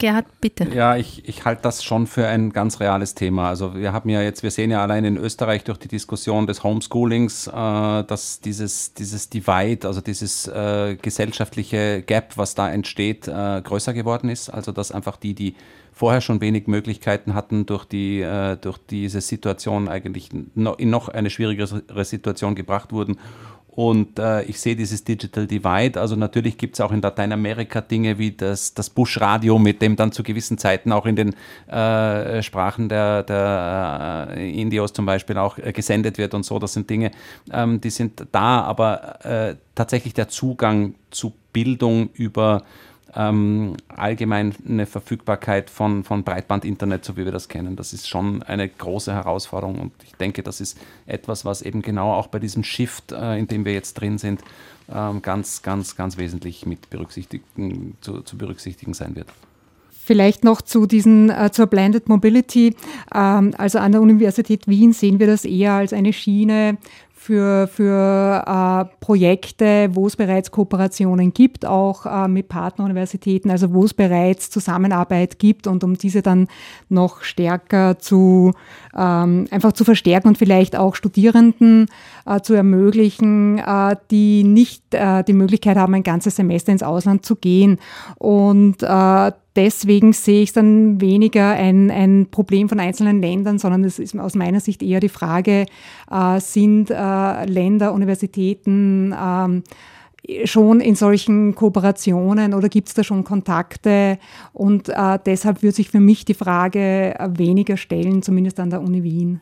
Gerhard, bitte. Ja, ich, ich halte das schon für ein ganz reales Thema. Also wir haben ja jetzt, wir sehen ja allein in Österreich durch die Diskussion des Homeschoolings, äh, dass dieses, dieses Divide, also dieses äh, gesellschaftliche Gap, was da entsteht, äh, größer geworden ist. Also dass einfach die, die vorher schon wenig Möglichkeiten hatten, durch, die, äh, durch diese Situation eigentlich in noch eine schwierigere Situation gebracht wurden und äh, ich sehe dieses Digital Divide. Also natürlich gibt es auch in Lateinamerika Dinge wie das, das Bush-Radio, mit dem dann zu gewissen Zeiten auch in den äh, Sprachen der, der äh, Indios zum Beispiel auch äh, gesendet wird und so. Das sind Dinge, ähm, die sind da, aber äh, tatsächlich der Zugang zu Bildung über ähm, allgemeine Verfügbarkeit von, von Breitband-Internet, so wie wir das kennen. Das ist schon eine große Herausforderung und ich denke, das ist etwas, was eben genau auch bei diesem Shift, äh, in dem wir jetzt drin sind, ähm, ganz, ganz, ganz wesentlich mit berücksichtigen, zu, zu berücksichtigen sein wird. Vielleicht noch zu diesen, äh, zur Blended Mobility. Ähm, also an der Universität Wien sehen wir das eher als eine Schiene für, für äh, Projekte, wo es bereits Kooperationen gibt, auch äh, mit Partneruniversitäten, also wo es bereits Zusammenarbeit gibt und um diese dann noch stärker zu ähm, einfach zu verstärken und vielleicht auch Studierenden äh, zu ermöglichen, äh, die nicht äh, die Möglichkeit haben, ein ganzes Semester ins Ausland zu gehen. Und äh, deswegen sehe ich dann weniger ein, ein Problem von einzelnen Ländern, sondern es ist aus meiner Sicht eher die Frage, äh, sind äh, Länder, Universitäten, ähm, schon in solchen Kooperationen oder gibt es da schon Kontakte? Und äh, deshalb würde sich für mich die Frage weniger stellen, zumindest an der Uni Wien.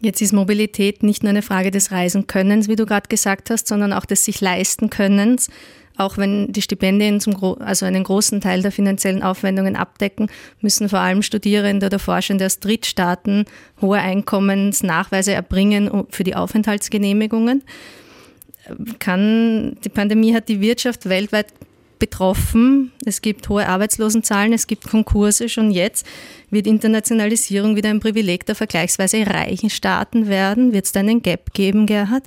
Jetzt ist Mobilität nicht nur eine Frage des Reisenkönnens, wie du gerade gesagt hast, sondern auch des sich leisten Könnens. Auch wenn die Stipendien zum Gro also einen großen Teil der finanziellen Aufwendungen abdecken, müssen vor allem Studierende oder Forschende aus Drittstaaten hohe Einkommensnachweise erbringen für die Aufenthaltsgenehmigungen. Kann, die Pandemie hat die Wirtschaft weltweit betroffen. Es gibt hohe Arbeitslosenzahlen, es gibt Konkurse. Schon jetzt wird Internationalisierung wieder ein Privileg der vergleichsweise reichen Staaten werden. Wird es da einen Gap geben, Gerhard?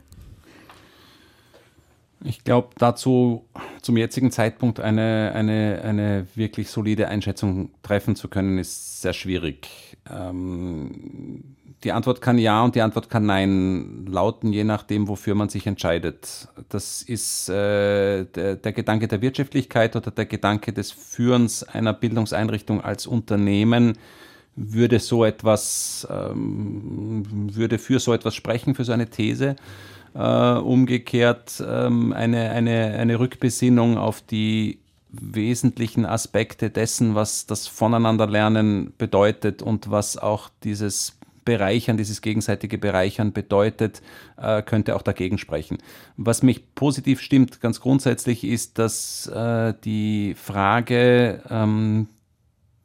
Ich glaube, dazu zum jetzigen Zeitpunkt eine, eine, eine wirklich solide Einschätzung treffen zu können, ist sehr schwierig. Ähm, die Antwort kann ja und die Antwort kann nein lauten, je nachdem, wofür man sich entscheidet. Das ist äh, der, der, Gedanke der Wirtschaftlichkeit oder der Gedanke des Führens einer Bildungseinrichtung als Unternehmen würde so etwas, ähm, würde für so etwas sprechen, für so eine These. Äh, umgekehrt ähm, eine, eine, eine Rückbesinnung auf die wesentlichen Aspekte dessen, was das Voneinanderlernen bedeutet und was auch dieses Bereichern, dieses gegenseitige Bereichern bedeutet, äh, könnte auch dagegen sprechen. Was mich positiv stimmt, ganz grundsätzlich, ist, dass äh, die Frage ähm,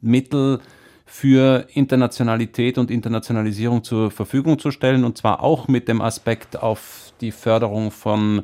Mittel für Internationalität und Internationalisierung zur Verfügung zu stellen, und zwar auch mit dem Aspekt auf die Förderung von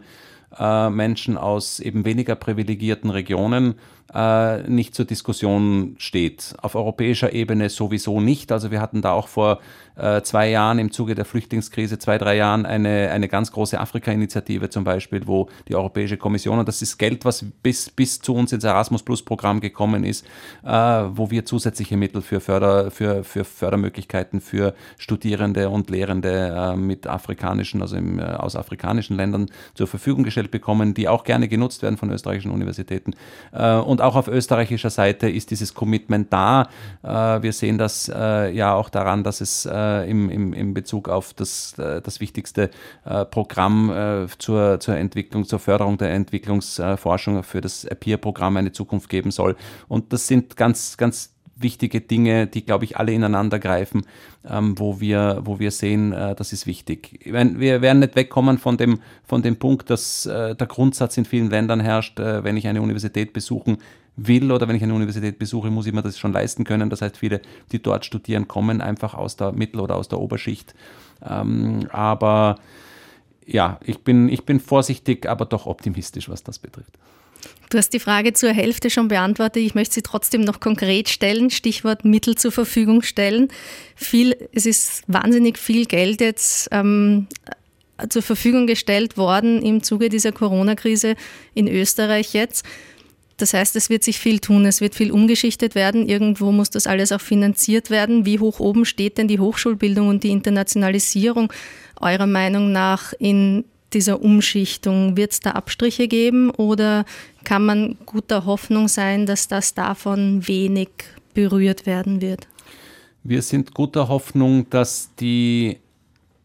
äh, Menschen aus eben weniger privilegierten Regionen äh, nicht zur Diskussion steht. Auf europäischer Ebene sowieso nicht. Also wir hatten da auch vor äh, zwei Jahren im Zuge der Flüchtlingskrise, zwei, drei Jahren eine, eine ganz große Afrika-Initiative zum Beispiel, wo die Europäische Kommission, und das ist Geld, was bis, bis zu uns ins Erasmus Plus-Programm gekommen ist, äh, wo wir zusätzliche Mittel für, Förder, für, für Fördermöglichkeiten für Studierende und Lehrende äh, mit afrikanischen, also im, äh, aus afrikanischen Ländern zur Verfügung gestellt bekommen, die auch gerne genutzt werden von österreichischen Universitäten. Äh, und auch auf österreichischer Seite ist dieses Commitment da. Äh, wir sehen das ja auch daran, dass es äh, im, im, im Bezug auf das, äh, das wichtigste äh, Programm äh, zur, zur Entwicklung, zur Förderung der Entwicklungsforschung für das Peer-Programm eine Zukunft geben soll. Und das sind ganz, ganz wichtige Dinge, die, glaube ich, alle ineinander greifen, ähm, wo, wir, wo wir sehen, äh, das ist wichtig. Wir werden nicht wegkommen von dem, von dem Punkt, dass äh, der Grundsatz in vielen Ländern herrscht, äh, wenn ich eine Universität besuchen will oder wenn ich eine Universität besuche, muss ich mir das schon leisten können. Das heißt, viele, die dort studieren, kommen einfach aus der Mittel- oder aus der Oberschicht. Ähm, aber ja, ich bin, ich bin vorsichtig, aber doch optimistisch, was das betrifft. Du hast die Frage zur Hälfte schon beantwortet. Ich möchte sie trotzdem noch konkret stellen. Stichwort Mittel zur Verfügung stellen. Viel, es ist wahnsinnig viel Geld jetzt ähm, zur Verfügung gestellt worden im Zuge dieser Corona-Krise in Österreich jetzt. Das heißt, es wird sich viel tun, es wird viel umgeschichtet werden. Irgendwo muss das alles auch finanziert werden. Wie hoch oben steht denn die Hochschulbildung und die Internationalisierung eurer Meinung nach in dieser Umschichtung? Wird es da Abstriche geben oder kann man guter Hoffnung sein, dass das davon wenig berührt werden wird? Wir sind guter Hoffnung, dass die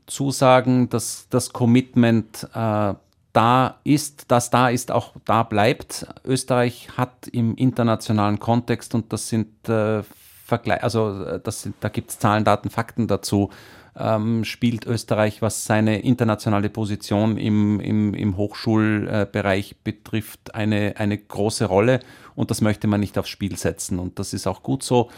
Zusagen, dass das Commitment äh, da ist, das da ist, auch da bleibt. Österreich hat im internationalen Kontext, und das sind äh, Vergleich, also äh, das sind, da gibt es Zahlen, Daten, Fakten dazu, ähm, spielt Österreich, was seine internationale Position im, im, im Hochschulbereich betrifft, eine, eine große Rolle und das möchte man nicht aufs Spiel setzen und das ist auch gut so.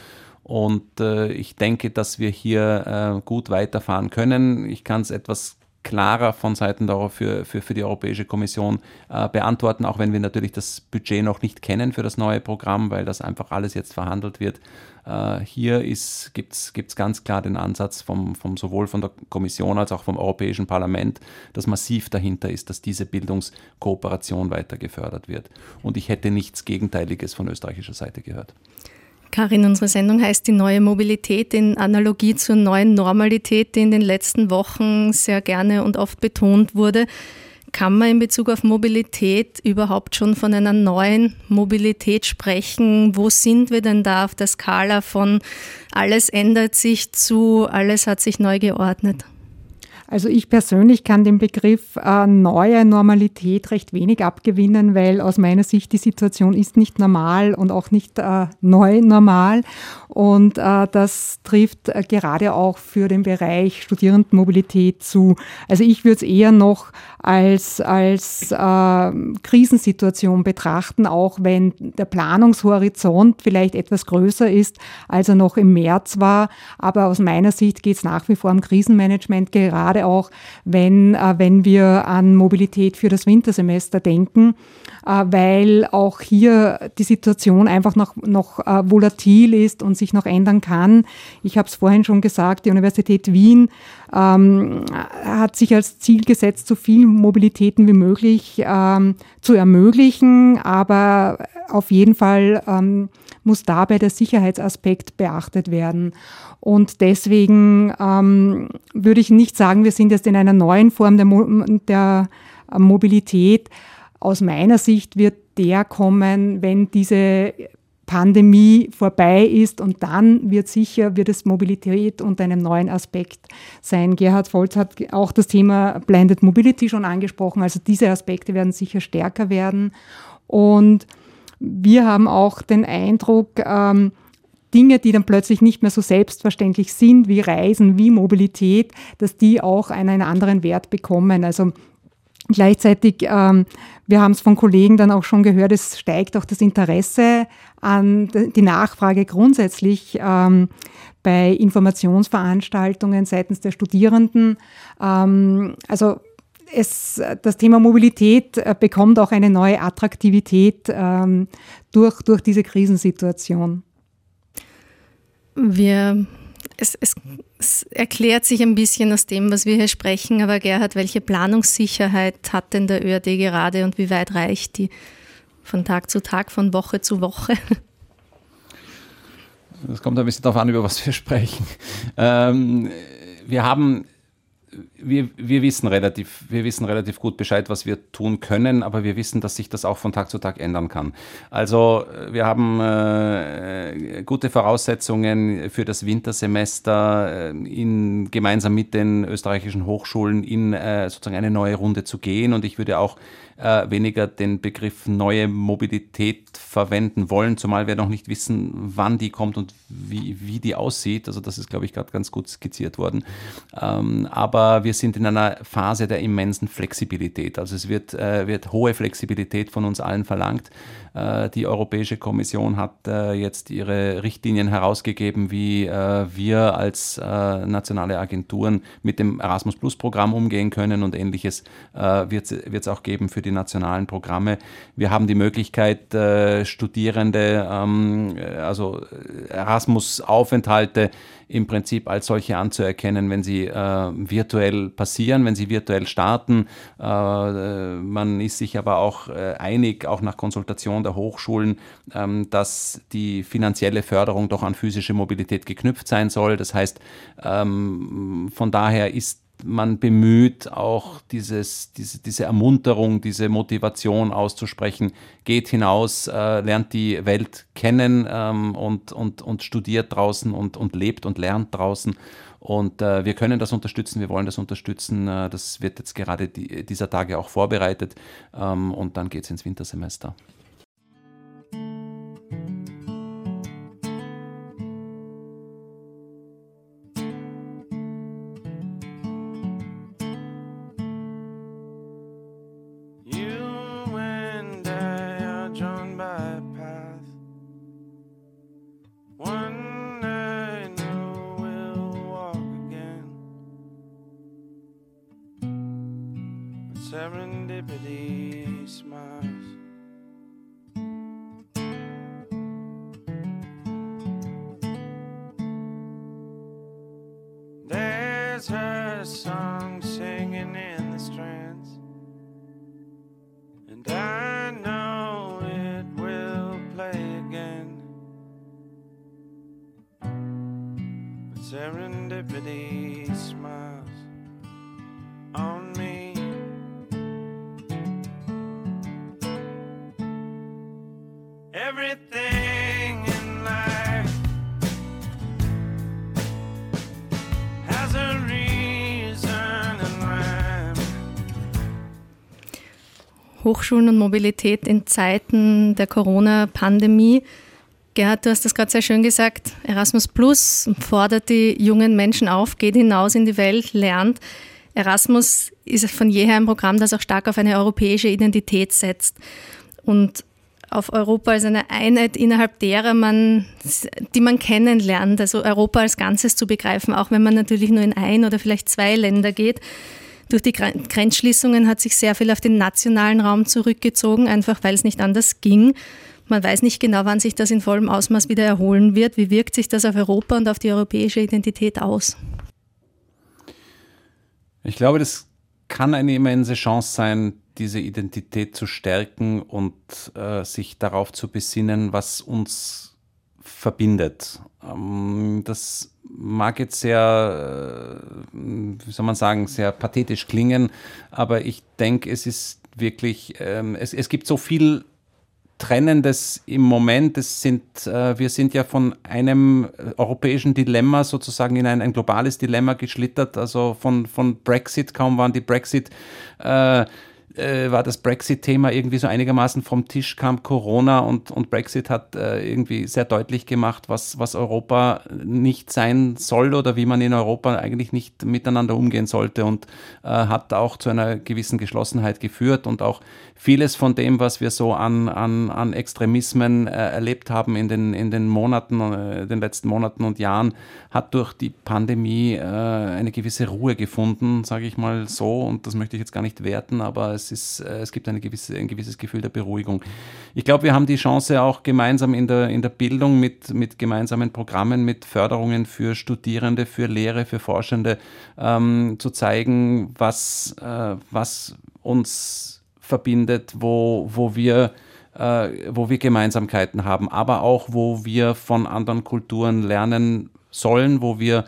Und äh, ich denke, dass wir hier äh, gut weiterfahren können. Ich kann es etwas klarer von Seiten der, für, für, für die Europäische Kommission äh, beantworten, auch wenn wir natürlich das Budget noch nicht kennen für das neue Programm, weil das einfach alles jetzt verhandelt wird. Äh, hier gibt es ganz klar den Ansatz vom, vom, sowohl von der Kommission als auch vom Europäischen Parlament, dass massiv dahinter ist, dass diese Bildungskooperation weiter gefördert wird. Und ich hätte nichts Gegenteiliges von österreichischer Seite gehört. Karin, unsere Sendung heißt die neue Mobilität in Analogie zur neuen Normalität, die in den letzten Wochen sehr gerne und oft betont wurde. Kann man in Bezug auf Mobilität überhaupt schon von einer neuen Mobilität sprechen? Wo sind wir denn da auf der Skala von alles ändert sich zu alles hat sich neu geordnet? Also ich persönlich kann dem Begriff äh, neue Normalität recht wenig abgewinnen, weil aus meiner Sicht die Situation ist nicht normal und auch nicht äh, neu normal. Und äh, das trifft äh, gerade auch für den Bereich Studierendenmobilität zu. Also ich würde es eher noch als, als äh, Krisensituation betrachten, auch wenn der Planungshorizont vielleicht etwas größer ist, als er noch im März war. Aber aus meiner Sicht geht es nach wie vor um Krisenmanagement, gerade auch wenn, äh, wenn wir an Mobilität für das Wintersemester denken, äh, weil auch hier die Situation einfach noch, noch äh, volatil ist und sich noch ändern kann. Ich habe es vorhin schon gesagt, die Universität Wien ähm, hat sich als Ziel gesetzt, so viel Mobilitäten wie möglich ähm, zu ermöglichen, aber auf jeden Fall ähm, muss dabei der Sicherheitsaspekt beachtet werden. Und deswegen ähm, würde ich nicht sagen, wir sind jetzt in einer neuen Form der, Mo der Mobilität. Aus meiner Sicht wird der kommen, wenn diese Pandemie vorbei ist und dann wird sicher, wird es Mobilität unter einem neuen Aspekt sein. Gerhard Volz hat auch das Thema Blended Mobility schon angesprochen, also diese Aspekte werden sicher stärker werden und wir haben auch den Eindruck, ähm, Dinge, die dann plötzlich nicht mehr so selbstverständlich sind, wie Reisen, wie Mobilität, dass die auch einen anderen Wert bekommen. Also Gleichzeitig, ähm, wir haben es von Kollegen dann auch schon gehört, es steigt auch das Interesse an die Nachfrage grundsätzlich ähm, bei Informationsveranstaltungen seitens der Studierenden. Ähm, also es, das Thema Mobilität äh, bekommt auch eine neue Attraktivität ähm, durch, durch diese Krisensituation. Wir es, es, es, erklärt sich ein bisschen aus dem, was wir hier sprechen, aber Gerhard, welche Planungssicherheit hat denn der ÖRD gerade und wie weit reicht die von Tag zu Tag, von Woche zu Woche? Es kommt ein bisschen darauf an, über was wir sprechen. Ähm, wir haben wir, wir, wissen relativ, wir wissen relativ gut Bescheid, was wir tun können, aber wir wissen, dass sich das auch von Tag zu Tag ändern kann. Also wir haben äh, gute Voraussetzungen für das Wintersemester, äh, in, gemeinsam mit den österreichischen Hochschulen in äh, sozusagen eine neue Runde zu gehen. Und ich würde auch äh, weniger den Begriff neue Mobilität verwenden wollen, zumal wir noch nicht wissen, wann die kommt und wie, wie die aussieht. Also das ist, glaube ich, gerade ganz gut skizziert worden. Ähm, aber wir sind in einer Phase der immensen Flexibilität. Also es wird, äh, wird hohe Flexibilität von uns allen verlangt. Äh, die Europäische Kommission hat äh, jetzt ihre Richtlinien herausgegeben, wie äh, wir als nationale Agenturen mit dem Erasmus Plus Programm umgehen können und ähnliches wird es auch geben für die nationalen Programme. Wir haben die Möglichkeit, Studierende, ähm, also Erasmus-Aufenthalte im Prinzip als solche anzuerkennen, wenn sie äh, virtuell passieren, wenn sie virtuell starten. Äh, man ist sich aber auch äh, einig, auch nach Konsultation der Hochschulen, ähm, dass die finanzielle Förderung doch an physische Mobilität geknüpft sein soll. Das heißt, ähm, von daher ist man bemüht, auch dieses, diese, diese Ermunterung, diese Motivation auszusprechen, geht hinaus, äh, lernt die Welt kennen ähm, und, und, und studiert draußen und, und lebt und lernt draußen. Und äh, wir können das unterstützen, wir wollen das unterstützen. Äh, das wird jetzt gerade die, dieser Tage auch vorbereitet ähm, und dann geht es ins Wintersemester. Hochschulen und Mobilität in Zeiten der Corona-Pandemie. Gerhard, du hast das gerade sehr schön gesagt. Erasmus Plus fordert die jungen Menschen auf, geht hinaus in die Welt, lernt. Erasmus ist von jeher ein Programm, das auch stark auf eine europäische Identität setzt und auf Europa als eine Einheit, innerhalb derer man, die man kennenlernt, also Europa als Ganzes zu begreifen, auch wenn man natürlich nur in ein oder vielleicht zwei Länder geht. Durch die Grenzschließungen hat sich sehr viel auf den nationalen Raum zurückgezogen, einfach weil es nicht anders ging. Man weiß nicht genau, wann sich das in vollem Ausmaß wieder erholen wird. Wie wirkt sich das auf Europa und auf die europäische Identität aus? Ich glaube, das kann eine immense Chance sein, diese Identität zu stärken und äh, sich darauf zu besinnen, was uns verbindet. Ähm, das mag jetzt sehr, äh, wie soll man sagen, sehr pathetisch klingen, aber ich denke, es ist wirklich, ähm, es, es gibt so viel Trennendes im Moment. Es sind, äh, wir sind ja von einem europäischen Dilemma sozusagen in ein, ein globales Dilemma geschlittert. Also von, von Brexit, kaum waren die Brexit. Äh, äh, war das Brexit-Thema irgendwie so einigermaßen vom Tisch, kam Corona und, und Brexit hat äh, irgendwie sehr deutlich gemacht, was, was Europa nicht sein soll oder wie man in Europa eigentlich nicht miteinander umgehen sollte und äh, hat auch zu einer gewissen Geschlossenheit geführt und auch vieles von dem, was wir so an, an, an Extremismen äh, erlebt haben in den, in den Monaten, äh, den letzten Monaten und Jahren, hat durch die Pandemie äh, eine gewisse Ruhe gefunden, sage ich mal so. Und das möchte ich jetzt gar nicht werten, aber es, ist, äh, es gibt eine gewisse, ein gewisses Gefühl der Beruhigung. Ich glaube, wir haben die Chance auch gemeinsam in der, in der Bildung mit, mit gemeinsamen Programmen, mit Förderungen für Studierende, für Lehre, für Forschende ähm, zu zeigen, was, äh, was uns verbindet, wo, wo wir äh, wo wir Gemeinsamkeiten haben, aber auch wo wir von anderen Kulturen lernen sollen, wo wir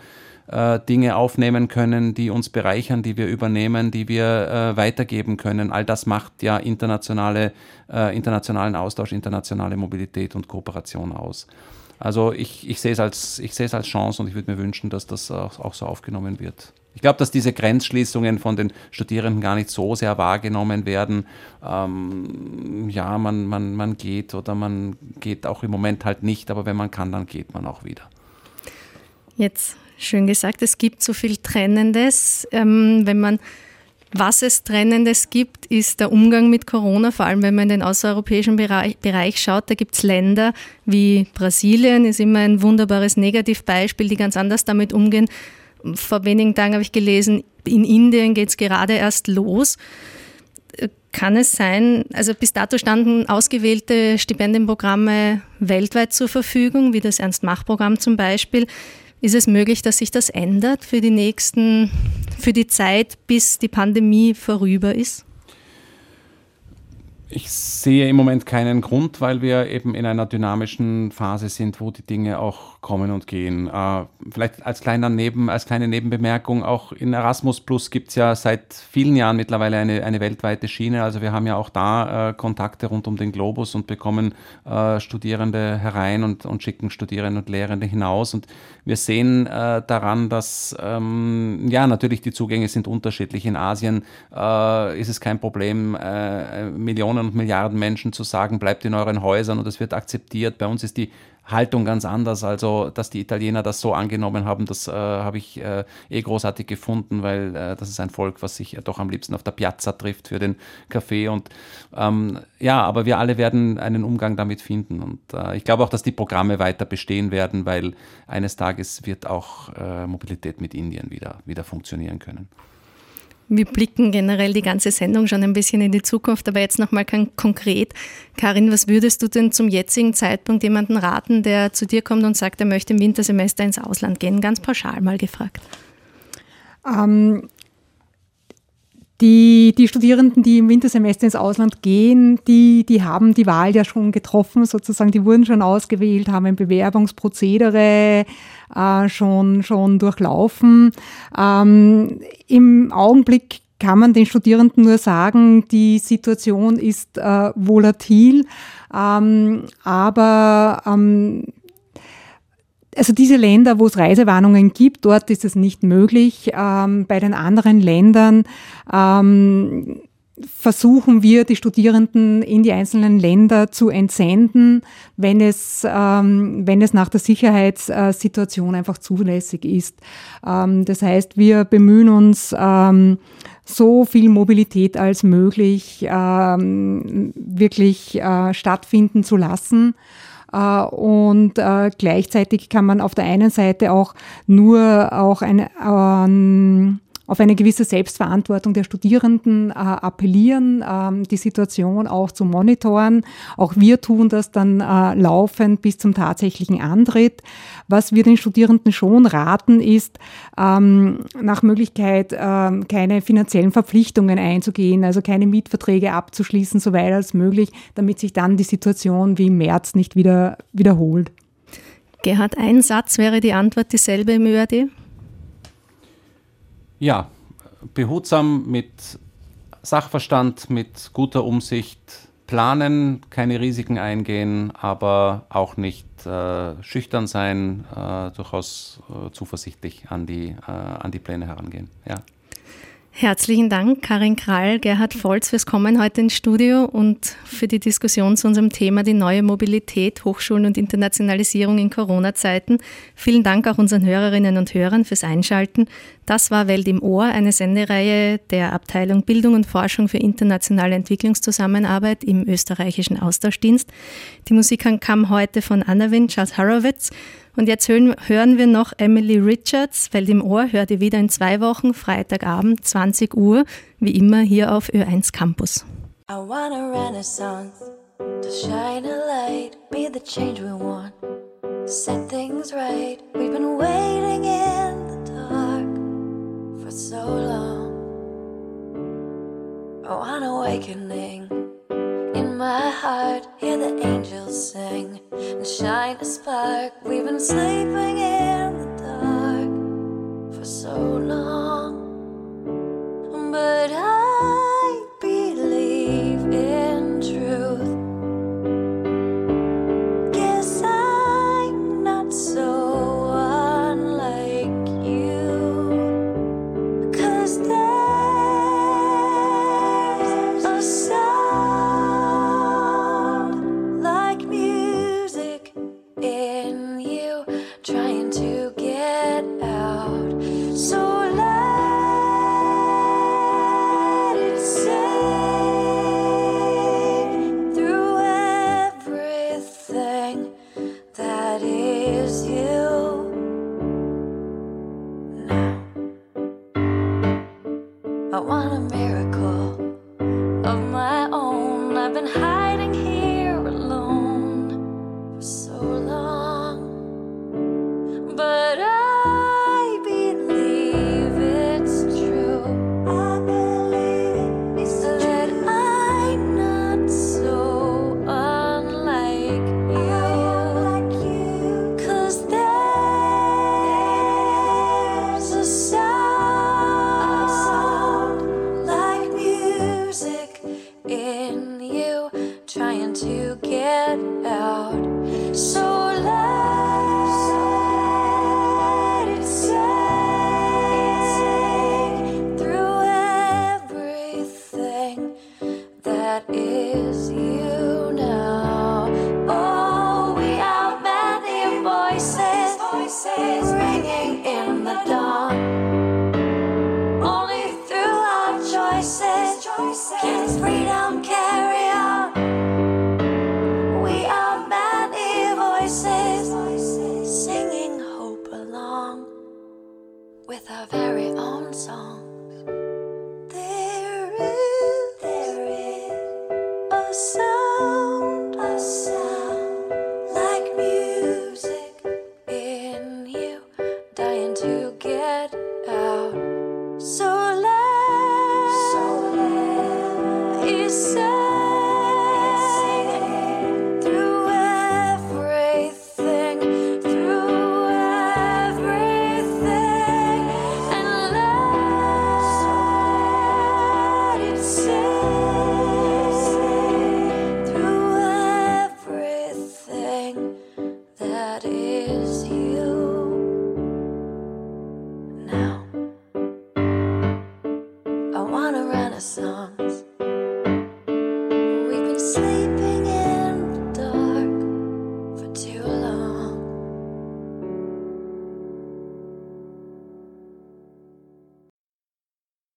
äh, Dinge aufnehmen können, die uns bereichern, die wir übernehmen, die wir äh, weitergeben können. All das macht ja internationale, äh, internationalen Austausch, internationale Mobilität und Kooperation aus. Also ich, ich sehe es als, ich sehe es als Chance und ich würde mir wünschen, dass das auch, so aufgenommen wird. Ich glaube, dass diese Grenzschließungen von den Studierenden gar nicht so sehr wahrgenommen werden. Ähm, ja, man, man, man geht oder man geht auch im Moment halt nicht, aber wenn man kann, dann geht man auch wieder. Jetzt schön gesagt, es gibt so viel Trennendes. Ähm, wenn man was es Trennendes gibt, ist der Umgang mit Corona, vor allem wenn man in den außereuropäischen Bereich, Bereich schaut. Da gibt es Länder wie Brasilien, ist immer ein wunderbares Negativbeispiel, die ganz anders damit umgehen. Vor wenigen Tagen habe ich gelesen, in Indien geht es gerade erst los. Kann es sein, also bis dato standen ausgewählte Stipendienprogramme weltweit zur Verfügung, wie das Ernst-Mach-Programm zum Beispiel. Ist es möglich, dass sich das ändert für die nächsten, für die Zeit, bis die Pandemie vorüber ist? Ich sehe im Moment keinen Grund, weil wir eben in einer dynamischen Phase sind, wo die Dinge auch kommen und gehen. Äh, vielleicht als, kleiner Neben, als kleine Nebenbemerkung, auch in Erasmus Plus gibt es ja seit vielen Jahren mittlerweile eine, eine weltweite Schiene. Also wir haben ja auch da äh, Kontakte rund um den Globus und bekommen äh, Studierende herein und, und schicken Studierende und Lehrende hinaus. Und wir sehen äh, daran, dass ähm, ja natürlich die Zugänge sind unterschiedlich. In Asien äh, ist es kein Problem, äh, Millionen Millionen und Milliarden Menschen zu sagen, bleibt in euren Häusern und es wird akzeptiert. Bei uns ist die Haltung ganz anders. Also, dass die Italiener das so angenommen haben, das äh, habe ich äh, eh großartig gefunden, weil äh, das ist ein Volk, was sich doch am liebsten auf der Piazza trifft für den Kaffee. Und ähm, ja, aber wir alle werden einen Umgang damit finden. Und äh, ich glaube auch, dass die Programme weiter bestehen werden, weil eines Tages wird auch äh, Mobilität mit Indien wieder, wieder funktionieren können. Wir blicken generell die ganze Sendung schon ein bisschen in die Zukunft, aber jetzt nochmal konkret. Karin, was würdest du denn zum jetzigen Zeitpunkt jemanden raten, der zu dir kommt und sagt, er möchte im Wintersemester ins Ausland gehen? Ganz pauschal mal gefragt. Ähm, die, die Studierenden, die im Wintersemester ins Ausland gehen, die, die haben die Wahl ja schon getroffen, sozusagen, die wurden schon ausgewählt, haben ein Bewerbungsprozedere äh, schon, schon durchlaufen. Ähm, Im Augenblick kann man den Studierenden nur sagen, die Situation ist äh, volatil, ähm, aber ähm, also diese Länder, wo es Reisewarnungen gibt, dort ist es nicht möglich. Ähm, bei den anderen Ländern ähm, versuchen wir, die Studierenden in die einzelnen Länder zu entsenden, wenn es, ähm, wenn es nach der Sicherheitssituation einfach zulässig ist. Ähm, das heißt, wir bemühen uns, ähm, so viel Mobilität als möglich ähm, wirklich äh, stattfinden zu lassen. Äh, und äh, gleichzeitig kann man auf der einen Seite auch nur auch eine, ähm, auf eine gewisse Selbstverantwortung der Studierenden äh, appellieren, ähm, die Situation auch zu monitoren. Auch wir tun das dann äh, laufend bis zum tatsächlichen Antritt. Was wir den Studierenden schon raten, ist, ähm, nach Möglichkeit ähm, keine finanziellen Verpflichtungen einzugehen, also keine Mietverträge abzuschließen, soweit als möglich, damit sich dann die Situation wie im März nicht wieder wiederholt. Gerhard, ein Satz wäre die Antwort dieselbe im ÖAD? Ja, behutsam mit Sachverstand, mit guter Umsicht planen, keine Risiken eingehen, aber auch nicht äh, schüchtern sein, äh, durchaus äh, zuversichtlich an die, äh, an die Pläne herangehen. Ja. Herzlichen Dank, Karin Krall, Gerhard Volz, fürs Kommen heute ins Studio und für die Diskussion zu unserem Thema die neue Mobilität, Hochschulen und Internationalisierung in Corona-Zeiten. Vielen Dank auch unseren Hörerinnen und Hörern fürs Einschalten. Das war Welt im Ohr, eine Sendereihe der Abteilung Bildung und Forschung für internationale Entwicklungszusammenarbeit im österreichischen Austauschdienst. Die Musik kam heute von Anna Wind, Charles Horowitz. Und jetzt hören, hören wir noch Emily Richards, Welt im Ohr, hört ihr wieder in zwei Wochen, Freitagabend, 20 Uhr, wie immer hier auf Ö1 Campus. I want a renaissance to shine a light, be the change we want, set things right. We've been waiting in the dark for so long. I want awakening. My heart, hear the angels sing and shine a spark. We've been sleeping in the dark want a renaissance.